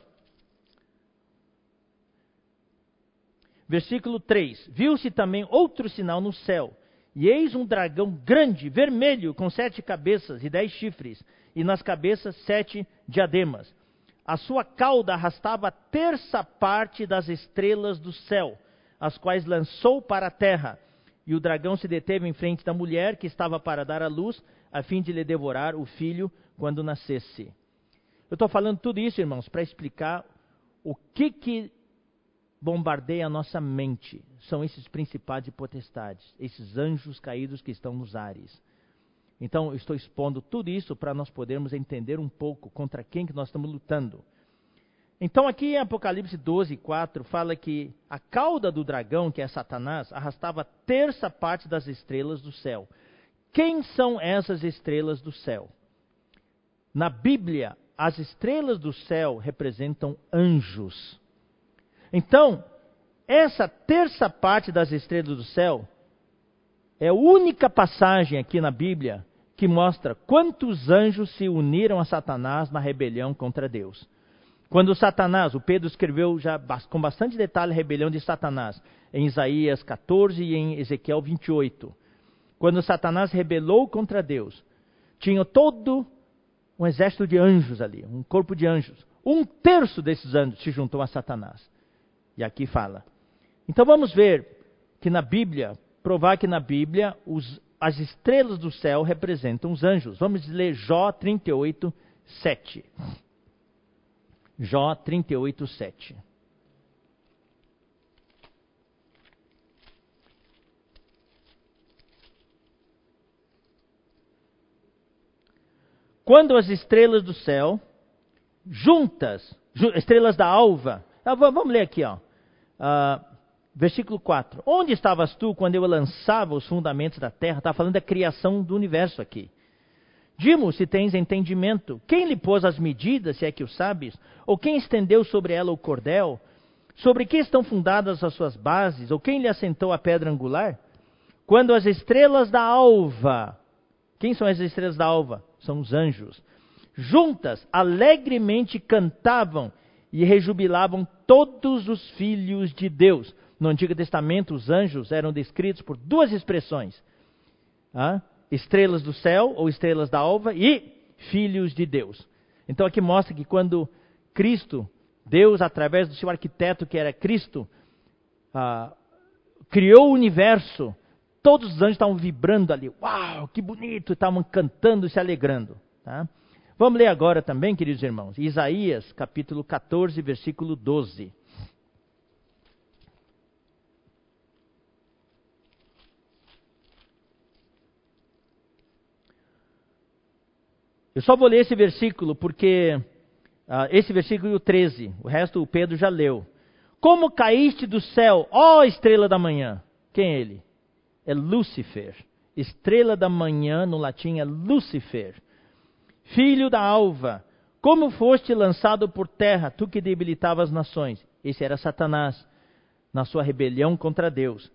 versículo 3: Viu-se também outro sinal no céu, e eis um dragão grande, vermelho, com sete cabeças e dez chifres, e nas cabeças sete diademas. A sua cauda arrastava a terça parte das estrelas do céu, as quais lançou para a terra. E o dragão se deteve em frente da mulher que estava para dar à luz, a fim de lhe devorar o filho quando nascesse. Eu estou falando tudo isso, irmãos, para explicar o que, que bombardeia a nossa mente. São esses principados e potestades, esses anjos caídos que estão nos ares. Então, eu estou expondo tudo isso para nós podermos entender um pouco contra quem que nós estamos lutando. Então, aqui em Apocalipse 12, 4, fala que a cauda do dragão, que é Satanás, arrastava a terça parte das estrelas do céu. Quem são essas estrelas do céu? Na Bíblia, as estrelas do céu representam anjos. Então, essa terça parte das estrelas do céu é a única passagem aqui na Bíblia que mostra quantos anjos se uniram a Satanás na rebelião contra Deus. Quando Satanás, o Pedro escreveu já com bastante detalhe a rebelião de Satanás, em Isaías 14 e em Ezequiel 28. Quando Satanás rebelou contra Deus, tinha todo um exército de anjos ali, um corpo de anjos. Um terço desses anjos se juntou a Satanás. E aqui fala. Então vamos ver que na Bíblia, provar que na Bíblia os, as estrelas do céu representam os anjos. Vamos ler Jó 38, 7. Jó 38, 7. Quando as estrelas do céu, juntas, estrelas da alva, ah, vamos ler aqui, ó. Uh, versículo 4. Onde estavas tu quando eu lançava os fundamentos da terra? Está falando da criação do universo aqui. Dimo, se tens entendimento, quem lhe pôs as medidas, se é que o sabes? Ou quem estendeu sobre ela o cordel? Sobre que estão fundadas as suas bases? Ou quem lhe assentou a pedra angular? Quando as estrelas da alva, quem são as estrelas da alva? São os anjos. Juntas, alegremente cantavam e rejubilavam todos os filhos de Deus. No Antigo Testamento, os anjos eram descritos por duas expressões: ah, estrelas do céu ou estrelas da alva e filhos de Deus. Então aqui mostra que quando Cristo, Deus, através do seu arquiteto que era Cristo, ah, criou o universo, todos os anjos estavam vibrando ali. Uau, que bonito! Estavam cantando e se alegrando. Tá? Vamos ler agora também, queridos irmãos, Isaías capítulo 14, versículo 12. Eu só vou ler esse versículo porque uh, esse versículo e o 13, o resto o Pedro já leu. Como caíste do céu, ó estrela da manhã? Quem é ele? É Lúcifer. Estrela da manhã no latim é Lúcifer. Filho da alva, como foste lançado por terra, tu que debilitava as nações? Esse era Satanás, na sua rebelião contra Deus.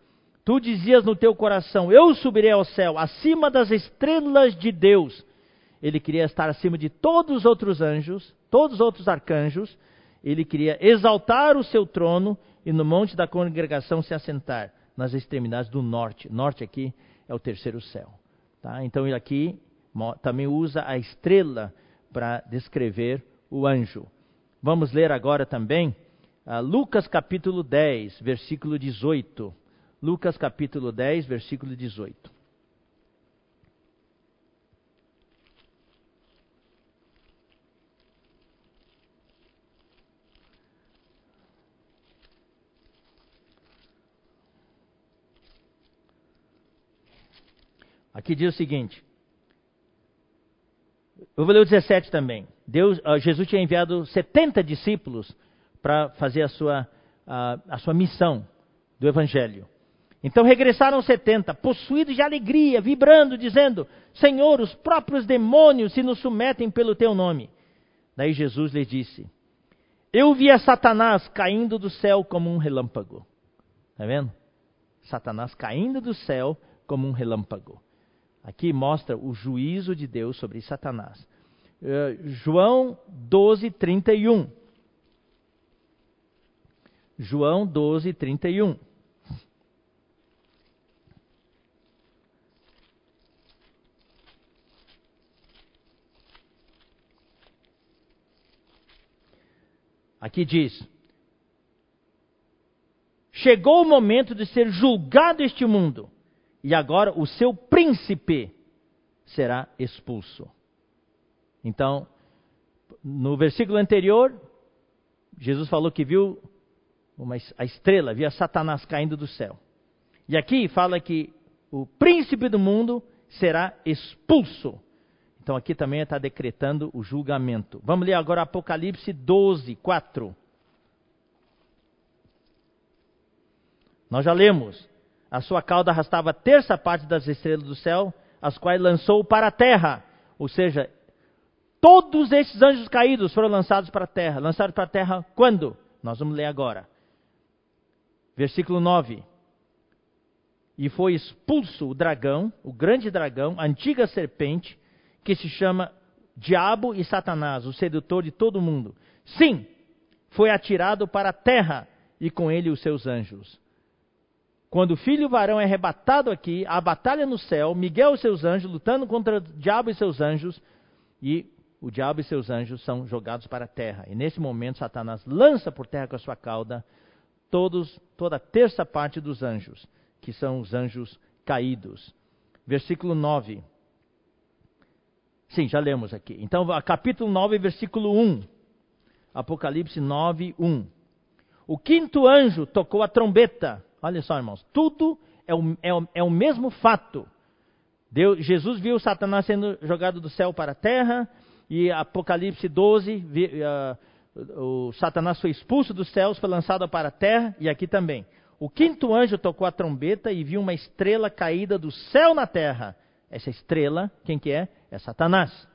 Tu dizias no teu coração: Eu subirei ao céu, acima das estrelas de Deus ele queria estar acima de todos os outros anjos, todos os outros arcanjos, ele queria exaltar o seu trono e no monte da congregação se assentar, nas extremidades do norte. Norte aqui é o terceiro céu. Tá? Então ele aqui também usa a estrela para descrever o anjo. Vamos ler agora também uh, Lucas capítulo 10, versículo 18. Lucas capítulo 10, versículo 18. Aqui diz o seguinte. Eu vou ler o 17 também. Deus, uh, Jesus tinha enviado 70 discípulos para fazer a sua, uh, a sua missão do Evangelho. Então regressaram 70, possuídos de alegria, vibrando, dizendo: Senhor, os próprios demônios se nos submetem pelo teu nome. Daí Jesus lhes disse: Eu vi a Satanás caindo do céu como um relâmpago. Está vendo? Satanás caindo do céu como um relâmpago. Aqui mostra o juízo de Deus sobre Satanás. Uh, João 12, 31. João 12, 31. Aqui diz: Chegou o momento de ser julgado este mundo, e agora o seu príncipe será expulso. Então, no versículo anterior, Jesus falou que viu uma, a estrela, via Satanás caindo do céu. E aqui fala que o príncipe do mundo será expulso. Então aqui também está decretando o julgamento. Vamos ler agora Apocalipse 12, 4. Nós já lemos. A sua cauda arrastava terça parte das estrelas do céu, as quais lançou para a terra. Ou seja, todos esses anjos caídos foram lançados para a terra. Lançados para a terra quando? Nós vamos ler agora. Versículo 9. E foi expulso o dragão, o grande dragão, a antiga serpente, que se chama Diabo e Satanás, o sedutor de todo mundo. Sim, foi atirado para a terra e com ele os seus anjos. Quando o filho varão é arrebatado aqui, há batalha no céu, Miguel e seus anjos lutando contra o diabo e seus anjos, e o diabo e seus anjos são jogados para a terra. E nesse momento Satanás lança por terra com a sua cauda todos, toda a terça parte dos anjos, que são os anjos caídos. Versículo 9. Sim, já lemos aqui. Então, capítulo 9, versículo 1. Apocalipse 9, 1. O quinto anjo tocou a trombeta. Olha só, irmãos, tudo é o, é o, é o mesmo fato. Deus, Jesus viu Satanás sendo jogado do céu para a terra, e Apocalipse 12, vi, uh, o Satanás foi expulso dos céus, foi lançado para a terra, e aqui também. O quinto anjo tocou a trombeta e viu uma estrela caída do céu na terra. Essa estrela, quem que é? É Satanás.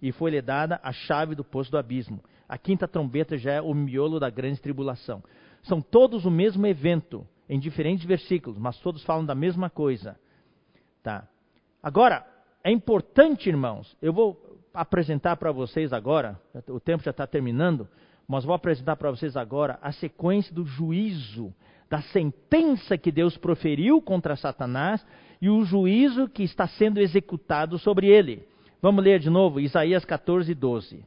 E foi-lhe dada a chave do poço do abismo. A quinta trombeta já é o miolo da grande tribulação. São todos o mesmo evento, em diferentes versículos, mas todos falam da mesma coisa. Tá. Agora, é importante, irmãos, eu vou apresentar para vocês agora, o tempo já está terminando, mas vou apresentar para vocês agora a sequência do juízo, da sentença que Deus proferiu contra Satanás e o juízo que está sendo executado sobre ele. Vamos ler de novo Isaías 14, 12.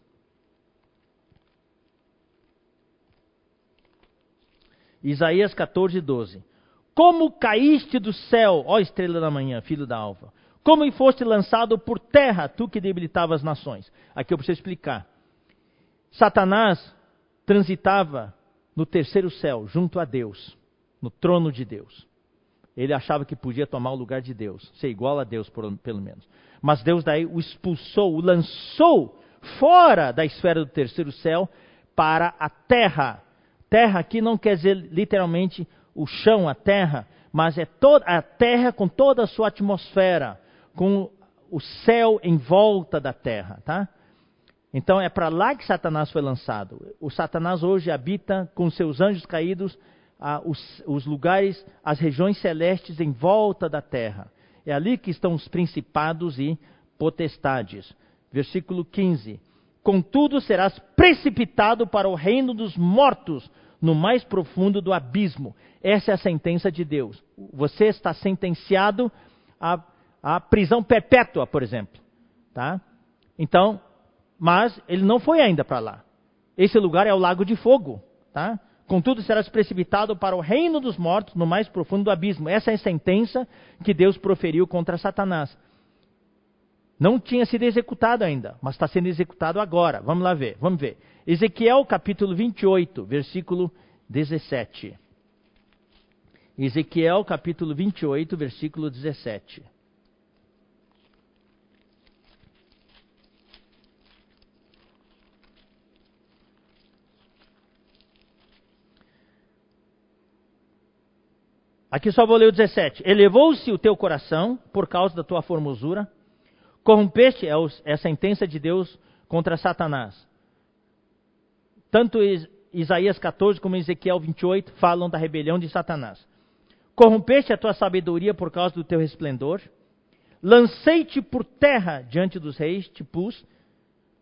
Isaías 14, 12. Como caíste do céu, ó estrela da manhã, filho da alva, como foste lançado por terra, tu que debilitava as nações. Aqui eu preciso explicar. Satanás transitava no terceiro céu, junto a Deus, no trono de Deus. Ele achava que podia tomar o lugar de Deus, ser igual a Deus, por, pelo menos. Mas Deus daí o expulsou, o lançou fora da esfera do terceiro céu para a terra. Terra aqui não quer dizer literalmente o chão, a terra, mas é toda a terra com toda a sua atmosfera, com o céu em volta da terra, tá? Então é para lá que Satanás foi lançado. O Satanás hoje habita com seus anjos caídos os, os lugares, as regiões celestes em volta da terra. É ali que estão os principados e potestades. Versículo 15: Contudo serás precipitado para o reino dos mortos, no mais profundo do abismo. Essa é a sentença de Deus. Você está sentenciado a a prisão perpétua, por exemplo. Tá? Então, mas ele não foi ainda para lá. Esse lugar é o lago de fogo. Tá? Contudo, serás precipitado para o reino dos mortos, no mais profundo do abismo. Essa é a sentença que Deus proferiu contra Satanás. Não tinha sido executado ainda, mas está sendo executado agora. Vamos lá ver, vamos ver. Ezequiel capítulo 28, versículo 17. Ezequiel capítulo 28, versículo 17. Aqui só vou ler o 17. Elevou-se o teu coração por causa da tua formosura. Corrompeste, é, é a sentença de Deus contra Satanás. Tanto Isaías 14 como Ezequiel 28 falam da rebelião de Satanás. Corrompeste a tua sabedoria por causa do teu resplendor. Lancei-te por terra diante dos reis, te pus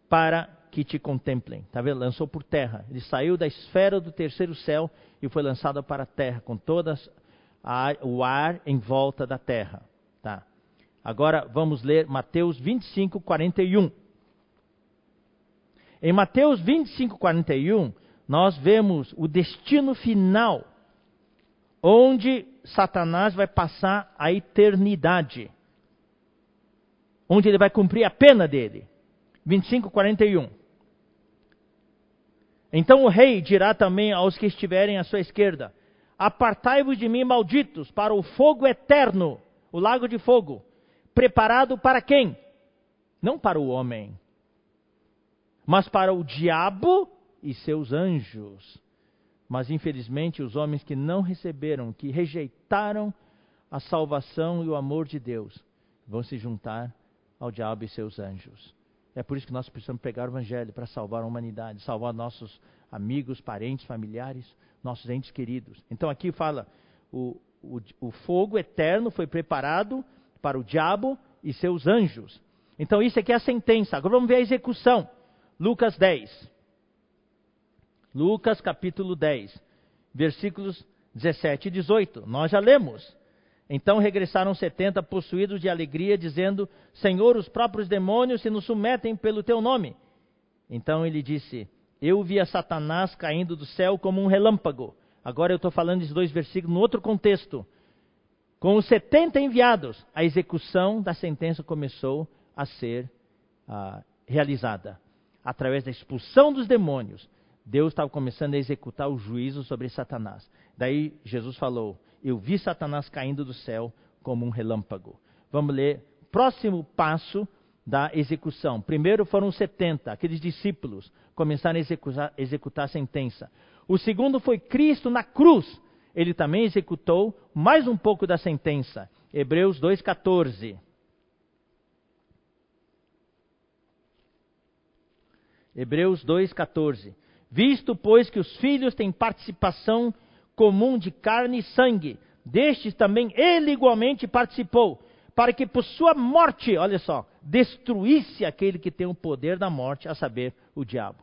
para que te contemplem. Tá vendo? Lançou por terra. Ele saiu da esfera do terceiro céu e foi lançado para a terra, com todas o ar em volta da terra. Tá. Agora vamos ler Mateus 25, 41. Em Mateus 25, 41, nós vemos o destino final, onde Satanás vai passar a eternidade, onde ele vai cumprir a pena dele. 25, 41. Então o rei dirá também aos que estiverem à sua esquerda: Apartai-vos de mim, malditos, para o fogo eterno, o lago de fogo, preparado para quem? Não para o homem, mas para o diabo e seus anjos. Mas infelizmente os homens que não receberam, que rejeitaram a salvação e o amor de Deus, vão se juntar ao diabo e seus anjos. É por isso que nós precisamos pregar o Evangelho para salvar a humanidade, salvar nossos amigos, parentes, familiares, nossos entes queridos. Então aqui fala: o, o, o fogo eterno foi preparado para o diabo e seus anjos. Então isso aqui é a sentença. Agora vamos ver a execução. Lucas 10. Lucas capítulo 10, versículos 17 e 18. Nós já lemos. Então regressaram setenta possuídos de alegria, dizendo: Senhor, os próprios demônios se nos submetem pelo teu nome. Então ele disse: Eu vi a Satanás caindo do céu como um relâmpago. Agora eu estou falando esses dois versículos no outro contexto. Com os setenta enviados, a execução da sentença começou a ser ah, realizada. Através da expulsão dos demônios, Deus estava começando a executar o juízo sobre Satanás. Daí Jesus falou: Eu vi Satanás caindo do céu como um relâmpago. Vamos ler. Próximo passo da execução. Primeiro foram os 70, aqueles discípulos, começaram a executar, executar a sentença. O segundo foi Cristo na cruz. Ele também executou mais um pouco da sentença. Hebreus 2,14. Hebreus 2,14. Visto, pois, que os filhos têm participação comum de carne e sangue, destes também ele igualmente participou, para que por sua morte, olha só, destruísse aquele que tem o poder da morte, a saber, o diabo.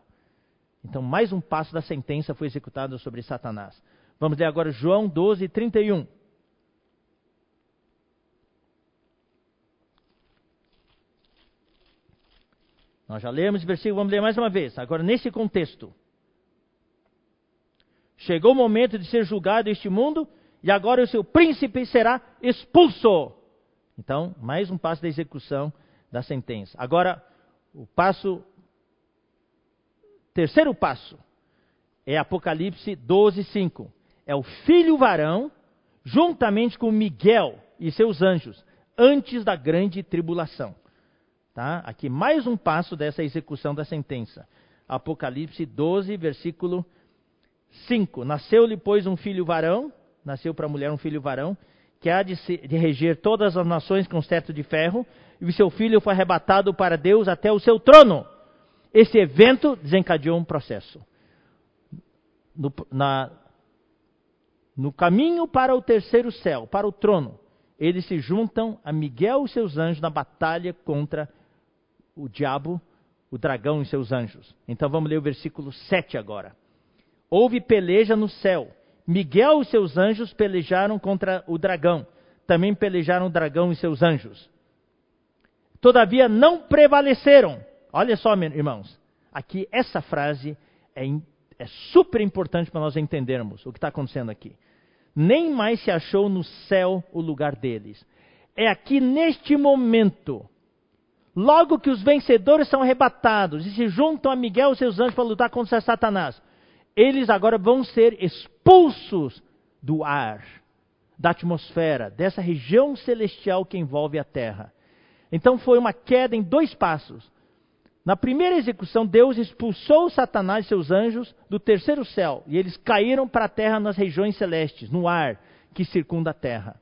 Então, mais um passo da sentença foi executado sobre Satanás. Vamos ler agora João 12, 31. Nós já lemos esse versículo, vamos ler mais uma vez. Agora, nesse contexto. Chegou o momento de ser julgado este mundo e agora o seu príncipe será expulso. Então, mais um passo da execução da sentença. Agora, o passo, terceiro passo, é Apocalipse 12, 5. É o filho varão, juntamente com Miguel e seus anjos, antes da grande tribulação. Tá? Aqui mais um passo dessa execução da sentença. Apocalipse 12, versículo 5. Nasceu-lhe, pois, um filho varão, nasceu para a mulher um filho varão, que há de, se, de reger todas as nações com cetro de ferro, e o seu filho foi arrebatado para Deus até o seu trono. Esse evento desencadeou um processo. No, na, no caminho para o terceiro céu, para o trono, eles se juntam a Miguel e seus anjos na batalha contra o diabo, o dragão e seus anjos. Então vamos ler o versículo 7 agora. Houve peleja no céu. Miguel e seus anjos pelejaram contra o dragão. Também pelejaram o dragão e seus anjos. Todavia não prevaleceram. Olha só, irmãos. Aqui, essa frase é, é super importante para nós entendermos o que está acontecendo aqui. Nem mais se achou no céu o lugar deles. É aqui neste momento Logo que os vencedores são arrebatados e se juntam a Miguel e seus anjos para lutar contra Satanás, eles agora vão ser expulsos do ar, da atmosfera, dessa região celestial que envolve a terra. Então foi uma queda em dois passos. Na primeira execução, Deus expulsou Satanás e seus anjos do terceiro céu, e eles caíram para a terra nas regiões celestes, no ar que circunda a terra.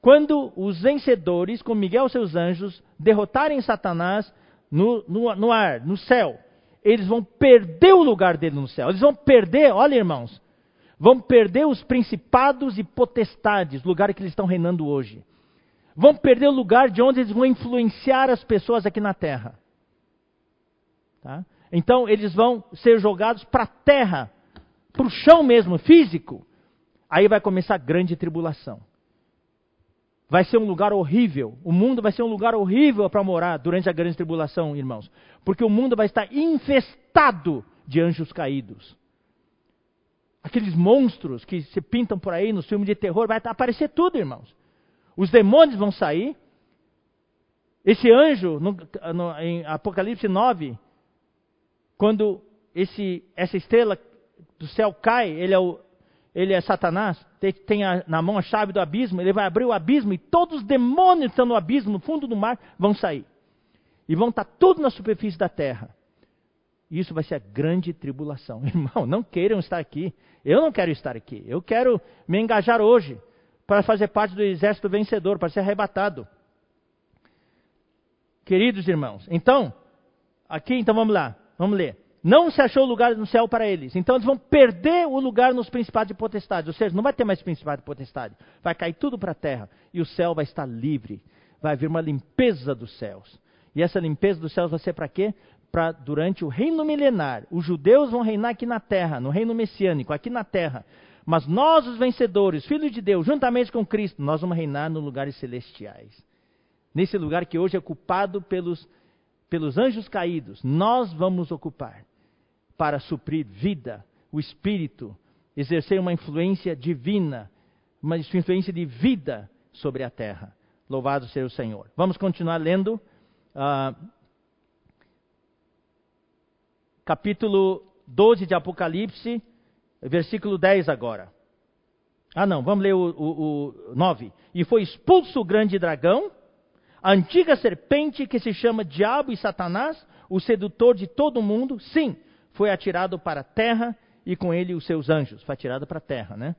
Quando os vencedores, com Miguel e seus anjos, derrotarem Satanás no, no, no ar, no céu, eles vão perder o lugar dele no céu. Eles vão perder, olha irmãos, vão perder os principados e potestades, lugar que eles estão reinando hoje. vão perder o lugar de onde eles vão influenciar as pessoas aqui na terra. Tá? Então eles vão ser jogados para a terra, para o chão mesmo, físico. Aí vai começar a grande tribulação. Vai ser um lugar horrível. O mundo vai ser um lugar horrível para morar durante a grande tribulação, irmãos. Porque o mundo vai estar infestado de anjos caídos. Aqueles monstros que se pintam por aí nos filmes de terror, vai aparecer tudo, irmãos. Os demônios vão sair. Esse anjo, no, no, em Apocalipse 9, quando esse, essa estrela do céu cai, ele é o, ele é Satanás, tem, a, na mão a chave do abismo, ele vai abrir o abismo e todos os demônios que estão no abismo, no fundo do mar, vão sair. E vão estar tudo na superfície da terra. E isso vai ser a grande tribulação. Irmão, não queiram estar aqui. Eu não quero estar aqui. Eu quero me engajar hoje para fazer parte do exército vencedor, para ser arrebatado. Queridos irmãos, então, aqui, então vamos lá, vamos ler. Não se achou lugar no céu para eles. Então eles vão perder o lugar nos principados e potestades. Ou seja, não vai ter mais principado e potestade. Vai cair tudo para a terra. E o céu vai estar livre. Vai haver uma limpeza dos céus. E essa limpeza dos céus vai ser para quê? Para durante o reino milenar. Os judeus vão reinar aqui na terra, no reino messiânico, aqui na terra. Mas nós, os vencedores, filhos de Deus, juntamente com Cristo, nós vamos reinar nos lugares celestiais. Nesse lugar que hoje é ocupado pelos, pelos anjos caídos, nós vamos ocupar para suprir vida, o Espírito, exercer uma influência divina, uma influência de vida sobre a terra. Louvado seja o Senhor. Vamos continuar lendo. Uh, capítulo 12 de Apocalipse, versículo 10 agora. Ah, não, vamos ler o, o, o 9. E foi expulso o grande dragão, a antiga serpente que se chama Diabo e Satanás, o sedutor de todo mundo. Sim, foi atirado para a terra e com ele os seus anjos. Foi atirado para a terra, né?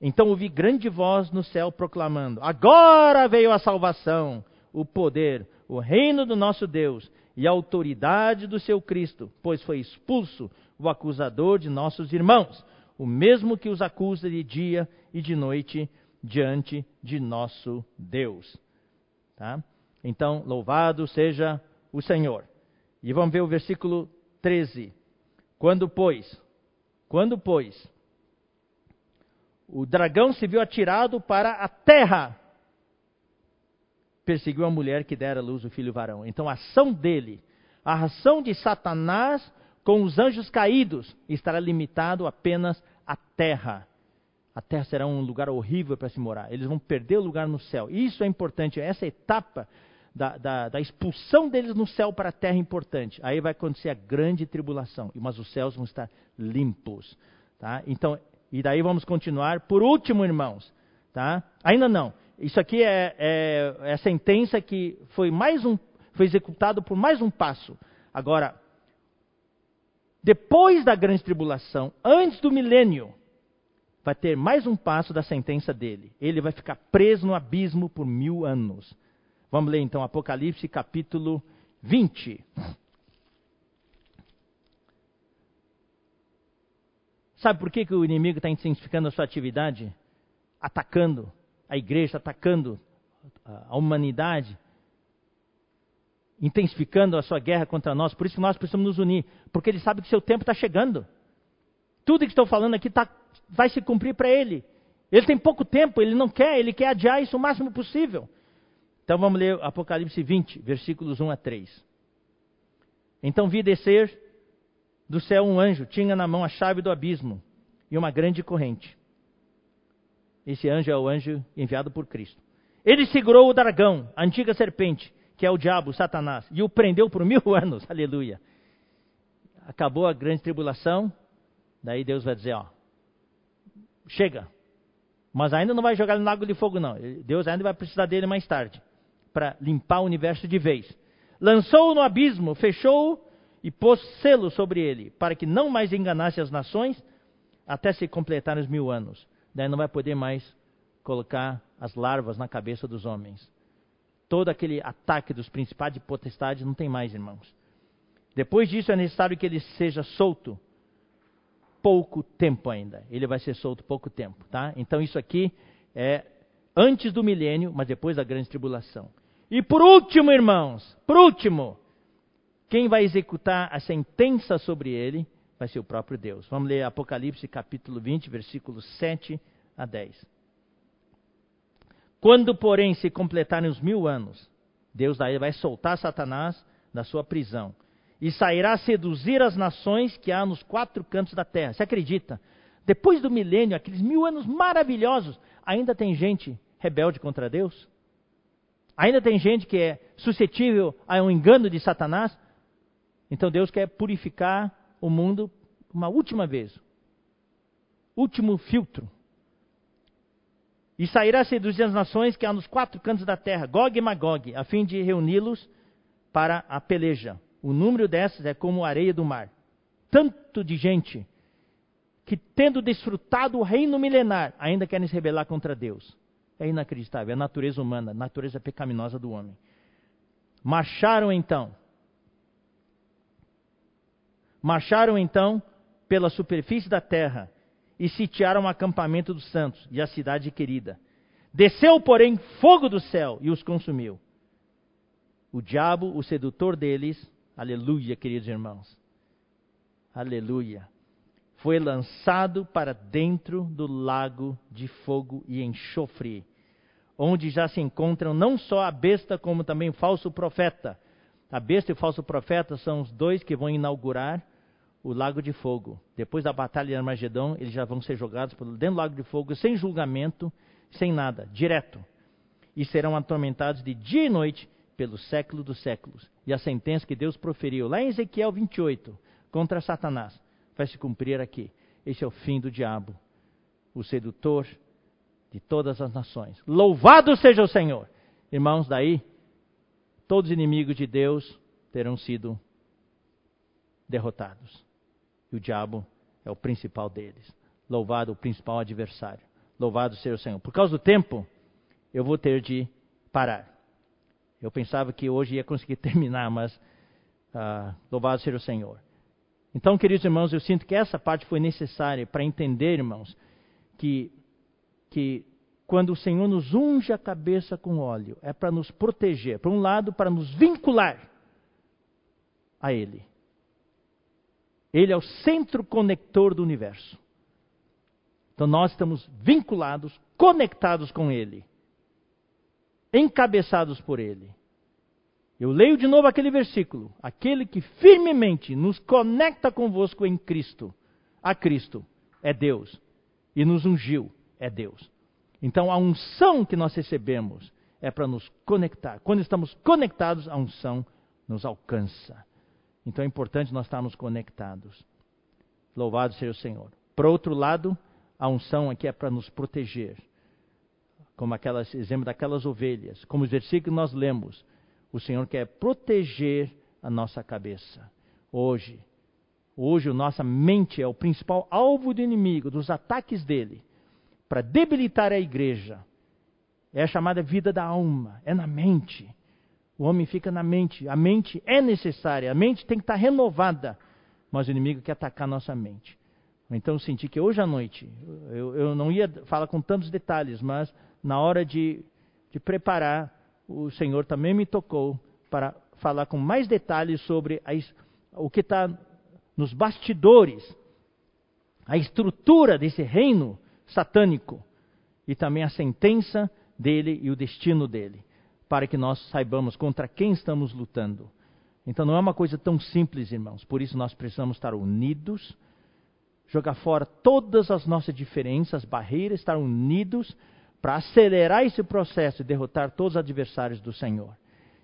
Então ouvi grande voz no céu proclamando: Agora veio a salvação, o poder, o reino do nosso Deus e a autoridade do seu Cristo, pois foi expulso o acusador de nossos irmãos, o mesmo que os acusa de dia e de noite diante de nosso Deus. Tá? Então, louvado seja o Senhor. E vamos ver o versículo 13. Quando, pois, quando, pois, o dragão se viu atirado para a terra, perseguiu a mulher que dera à luz o filho varão. Então a ação dele, a ação de Satanás com os anjos caídos, estará limitado apenas à terra. A terra será um lugar horrível para se morar. Eles vão perder o lugar no céu. Isso é importante. Essa etapa da, da, da, expulsão deles no céu para a terra importante. Aí vai acontecer a grande tribulação, mas os céus vão estar limpos. Tá? Então, e daí vamos continuar. Por último, irmãos, tá? ainda não. Isso aqui é, é, é a sentença que foi mais um, foi executado por mais um passo. Agora, depois da grande tribulação, antes do milênio, vai ter mais um passo da sentença dele. Ele vai ficar preso no abismo por mil anos. Vamos ler então Apocalipse capítulo 20. Sabe por que, que o inimigo está intensificando a sua atividade? Atacando a igreja, atacando a humanidade, intensificando a sua guerra contra nós. Por isso que nós precisamos nos unir, porque ele sabe que seu tempo está chegando. Tudo que estou falando aqui tá, vai se cumprir para ele. Ele tem pouco tempo, ele não quer, ele quer adiar isso o máximo possível. Então vamos ler Apocalipse 20, versículos 1 a 3. Então vi descer do céu um anjo, tinha na mão a chave do abismo e uma grande corrente. Esse anjo é o anjo enviado por Cristo. Ele segurou o dragão, a antiga serpente, que é o diabo, Satanás, e o prendeu por mil anos. Aleluia. Acabou a grande tribulação. Daí Deus vai dizer: Ó, chega. Mas ainda não vai jogar no lago de fogo, não. Deus ainda vai precisar dele mais tarde para limpar o universo de vez. Lançou-o no abismo, fechou-o e pôs selo sobre ele, para que não mais enganasse as nações até se completarem os mil anos. Daí não vai poder mais colocar as larvas na cabeça dos homens. Todo aquele ataque dos principados e potestades não tem mais, irmãos. Depois disso é necessário que ele seja solto pouco tempo ainda. Ele vai ser solto pouco tempo, tá? Então isso aqui é antes do milênio, mas depois da grande tribulação. E por último, irmãos, por último, quem vai executar a sentença sobre ele vai ser o próprio Deus. Vamos ler Apocalipse capítulo 20, versículos 7 a 10. Quando, porém, se completarem os mil anos, Deus daí vai soltar Satanás da sua prisão e sairá a seduzir as nações que há nos quatro cantos da terra. Você acredita? Depois do milênio, aqueles mil anos maravilhosos, ainda tem gente rebelde contra Deus? Ainda tem gente que é suscetível a um engano de Satanás? Então Deus quer purificar o mundo uma última vez. Último filtro. E sairá a seduzir as nações que há nos quatro cantos da terra, Gog e Magog, a fim de reuni-los para a peleja. O número dessas é como a areia do mar. Tanto de gente que, tendo desfrutado o reino milenar, ainda querem se rebelar contra Deus. É inacreditável, é a natureza humana, a natureza pecaminosa do homem. Marcharam então. Marcharam então pela superfície da terra e sitiaram o acampamento dos santos e a cidade querida. Desceu, porém, fogo do céu e os consumiu. O diabo, o sedutor deles, aleluia, queridos irmãos, aleluia, foi lançado para dentro do lago de fogo e enxofre, onde já se encontram não só a besta, como também o falso profeta. A besta e o falso profeta são os dois que vão inaugurar o lago de fogo. Depois da batalha de Armagedon, eles já vão ser jogados dentro do lago de fogo, sem julgamento, sem nada, direto. E serão atormentados de dia e noite pelo século dos séculos. E a sentença que Deus proferiu lá em Ezequiel 28 contra Satanás vai se cumprir aqui. Esse é o fim do diabo, o sedutor de todas as nações. Louvado seja o Senhor! Irmãos, daí, todos os inimigos de Deus terão sido derrotados. E o diabo é o principal deles. Louvado o principal adversário. Louvado seja o Senhor. Por causa do tempo, eu vou ter de parar. Eu pensava que hoje ia conseguir terminar, mas uh, louvado seja o Senhor. Então, queridos irmãos, eu sinto que essa parte foi necessária para entender, irmãos, que, que quando o Senhor nos unge a cabeça com óleo, é para nos proteger, por um lado, para nos vincular a Ele. Ele é o centro conector do universo. Então nós estamos vinculados, conectados com Ele, encabeçados por Ele. Eu leio de novo aquele versículo: aquele que firmemente nos conecta convosco em Cristo, a Cristo, é Deus, e nos ungiu, é Deus. Então a unção que nós recebemos é para nos conectar. Quando estamos conectados, a unção nos alcança. Então é importante nós estarmos conectados. Louvado seja o Senhor. Por outro lado, a unção aqui é para nos proteger. Como aquelas, exemplo daquelas ovelhas. Como os versículos que nós lemos o Senhor quer proteger a nossa cabeça. Hoje, hoje a nossa mente é o principal alvo do inimigo, dos ataques dele, para debilitar a igreja. É a chamada vida da alma, é na mente. O homem fica na mente. A mente é necessária, a mente tem que estar renovada. Mas o inimigo quer atacar a nossa mente. Então eu senti que hoje à noite, eu, eu não ia falar com tantos detalhes, mas na hora de, de preparar, o Senhor também me tocou para falar com mais detalhes sobre a, o que está nos bastidores, a estrutura desse reino satânico e também a sentença dele e o destino dele, para que nós saibamos contra quem estamos lutando. Então não é uma coisa tão simples, irmãos. Por isso nós precisamos estar unidos, jogar fora todas as nossas diferenças, barreiras, estar unidos para acelerar esse processo e derrotar todos os adversários do Senhor.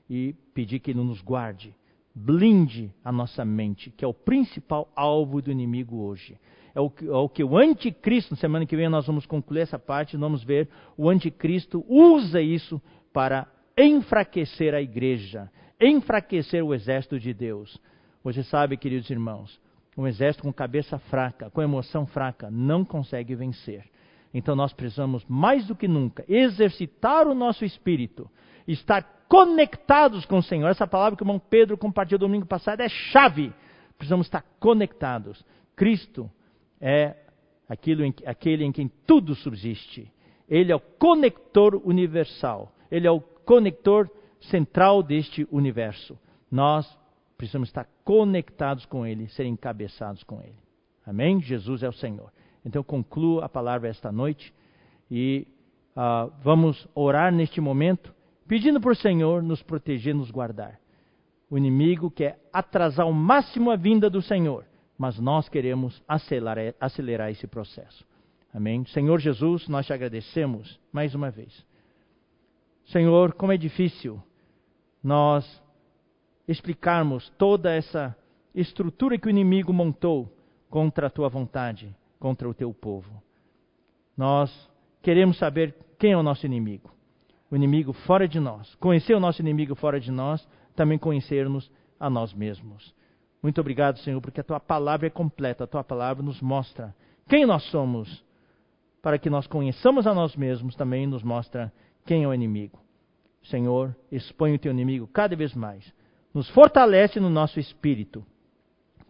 E pedir que Ele nos guarde, blinde a nossa mente, que é o principal alvo do inimigo hoje. É o, que, é o que o anticristo, semana que vem nós vamos concluir essa parte, vamos ver, o anticristo usa isso para enfraquecer a igreja, enfraquecer o exército de Deus. Você sabe, queridos irmãos, um exército com cabeça fraca, com emoção fraca, não consegue vencer. Então nós precisamos, mais do que nunca, exercitar o nosso espírito, estar conectados com o Senhor. Essa palavra que o irmão Pedro compartilhou domingo passado é chave. Precisamos estar conectados. Cristo é aquilo em, aquele em quem tudo subsiste. Ele é o conector universal. Ele é o conector central deste universo. Nós precisamos estar conectados com Ele, ser encabeçados com Ele. Amém? Jesus é o Senhor. Então eu concluo a palavra esta noite e uh, vamos orar neste momento, pedindo por Senhor nos proteger, nos guardar. O inimigo quer atrasar ao máximo a vinda do Senhor, mas nós queremos acelerar, acelerar esse processo. Amém? Senhor Jesus, nós te agradecemos mais uma vez. Senhor, como é difícil nós explicarmos toda essa estrutura que o inimigo montou contra a tua vontade, contra o teu povo. Nós queremos saber quem é o nosso inimigo. O inimigo fora de nós. Conhecer o nosso inimigo fora de nós, também conhecermos a nós mesmos. Muito obrigado, Senhor, porque a tua palavra é completa, a tua palavra nos mostra quem nós somos, para que nós conheçamos a nós mesmos, também nos mostra quem é o inimigo. Senhor, expõe o teu inimigo cada vez mais. Nos fortalece no nosso espírito,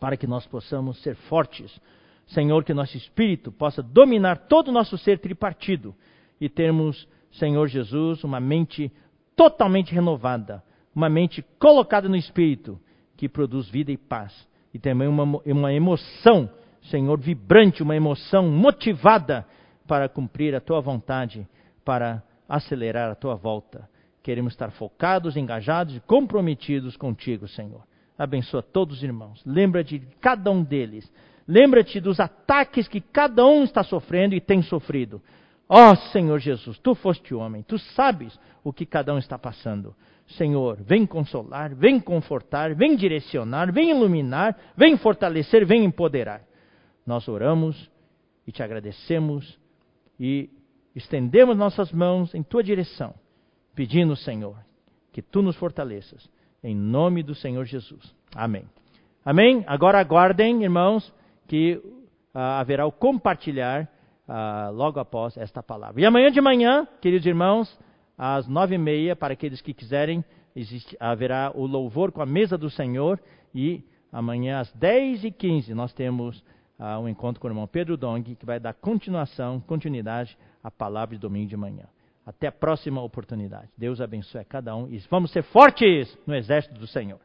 para que nós possamos ser fortes. Senhor, que nosso espírito possa dominar todo o nosso ser tripartido e termos, Senhor Jesus, uma mente totalmente renovada, uma mente colocada no espírito, que produz vida e paz. E também uma, uma emoção, Senhor, vibrante, uma emoção motivada para cumprir a tua vontade, para acelerar a tua volta. Queremos estar focados, engajados e comprometidos contigo, Senhor. Abençoa todos os irmãos. Lembra-te de cada um deles. Lembra-te dos ataques que cada um está sofrendo e tem sofrido. Ó oh, Senhor Jesus, tu foste homem, tu sabes o que cada um está passando. Senhor, vem consolar, vem confortar, vem direcionar, vem iluminar, vem fortalecer, vem empoderar. Nós oramos e te agradecemos e estendemos nossas mãos em tua direção, pedindo, Senhor, que tu nos fortaleças, em nome do Senhor Jesus. Amém. Amém? Agora aguardem, irmãos, que uh, haverá o compartilhar uh, logo após esta palavra. E amanhã de manhã, queridos irmãos, às nove e meia, para aqueles que quiserem, existe, haverá o louvor com a mesa do Senhor e amanhã às dez e quinze nós temos uh, um encontro com o irmão Pedro Dong, que vai dar continuação, continuidade à palavra de domingo de manhã. Até a próxima oportunidade. Deus abençoe a cada um e vamos ser fortes no exército do Senhor.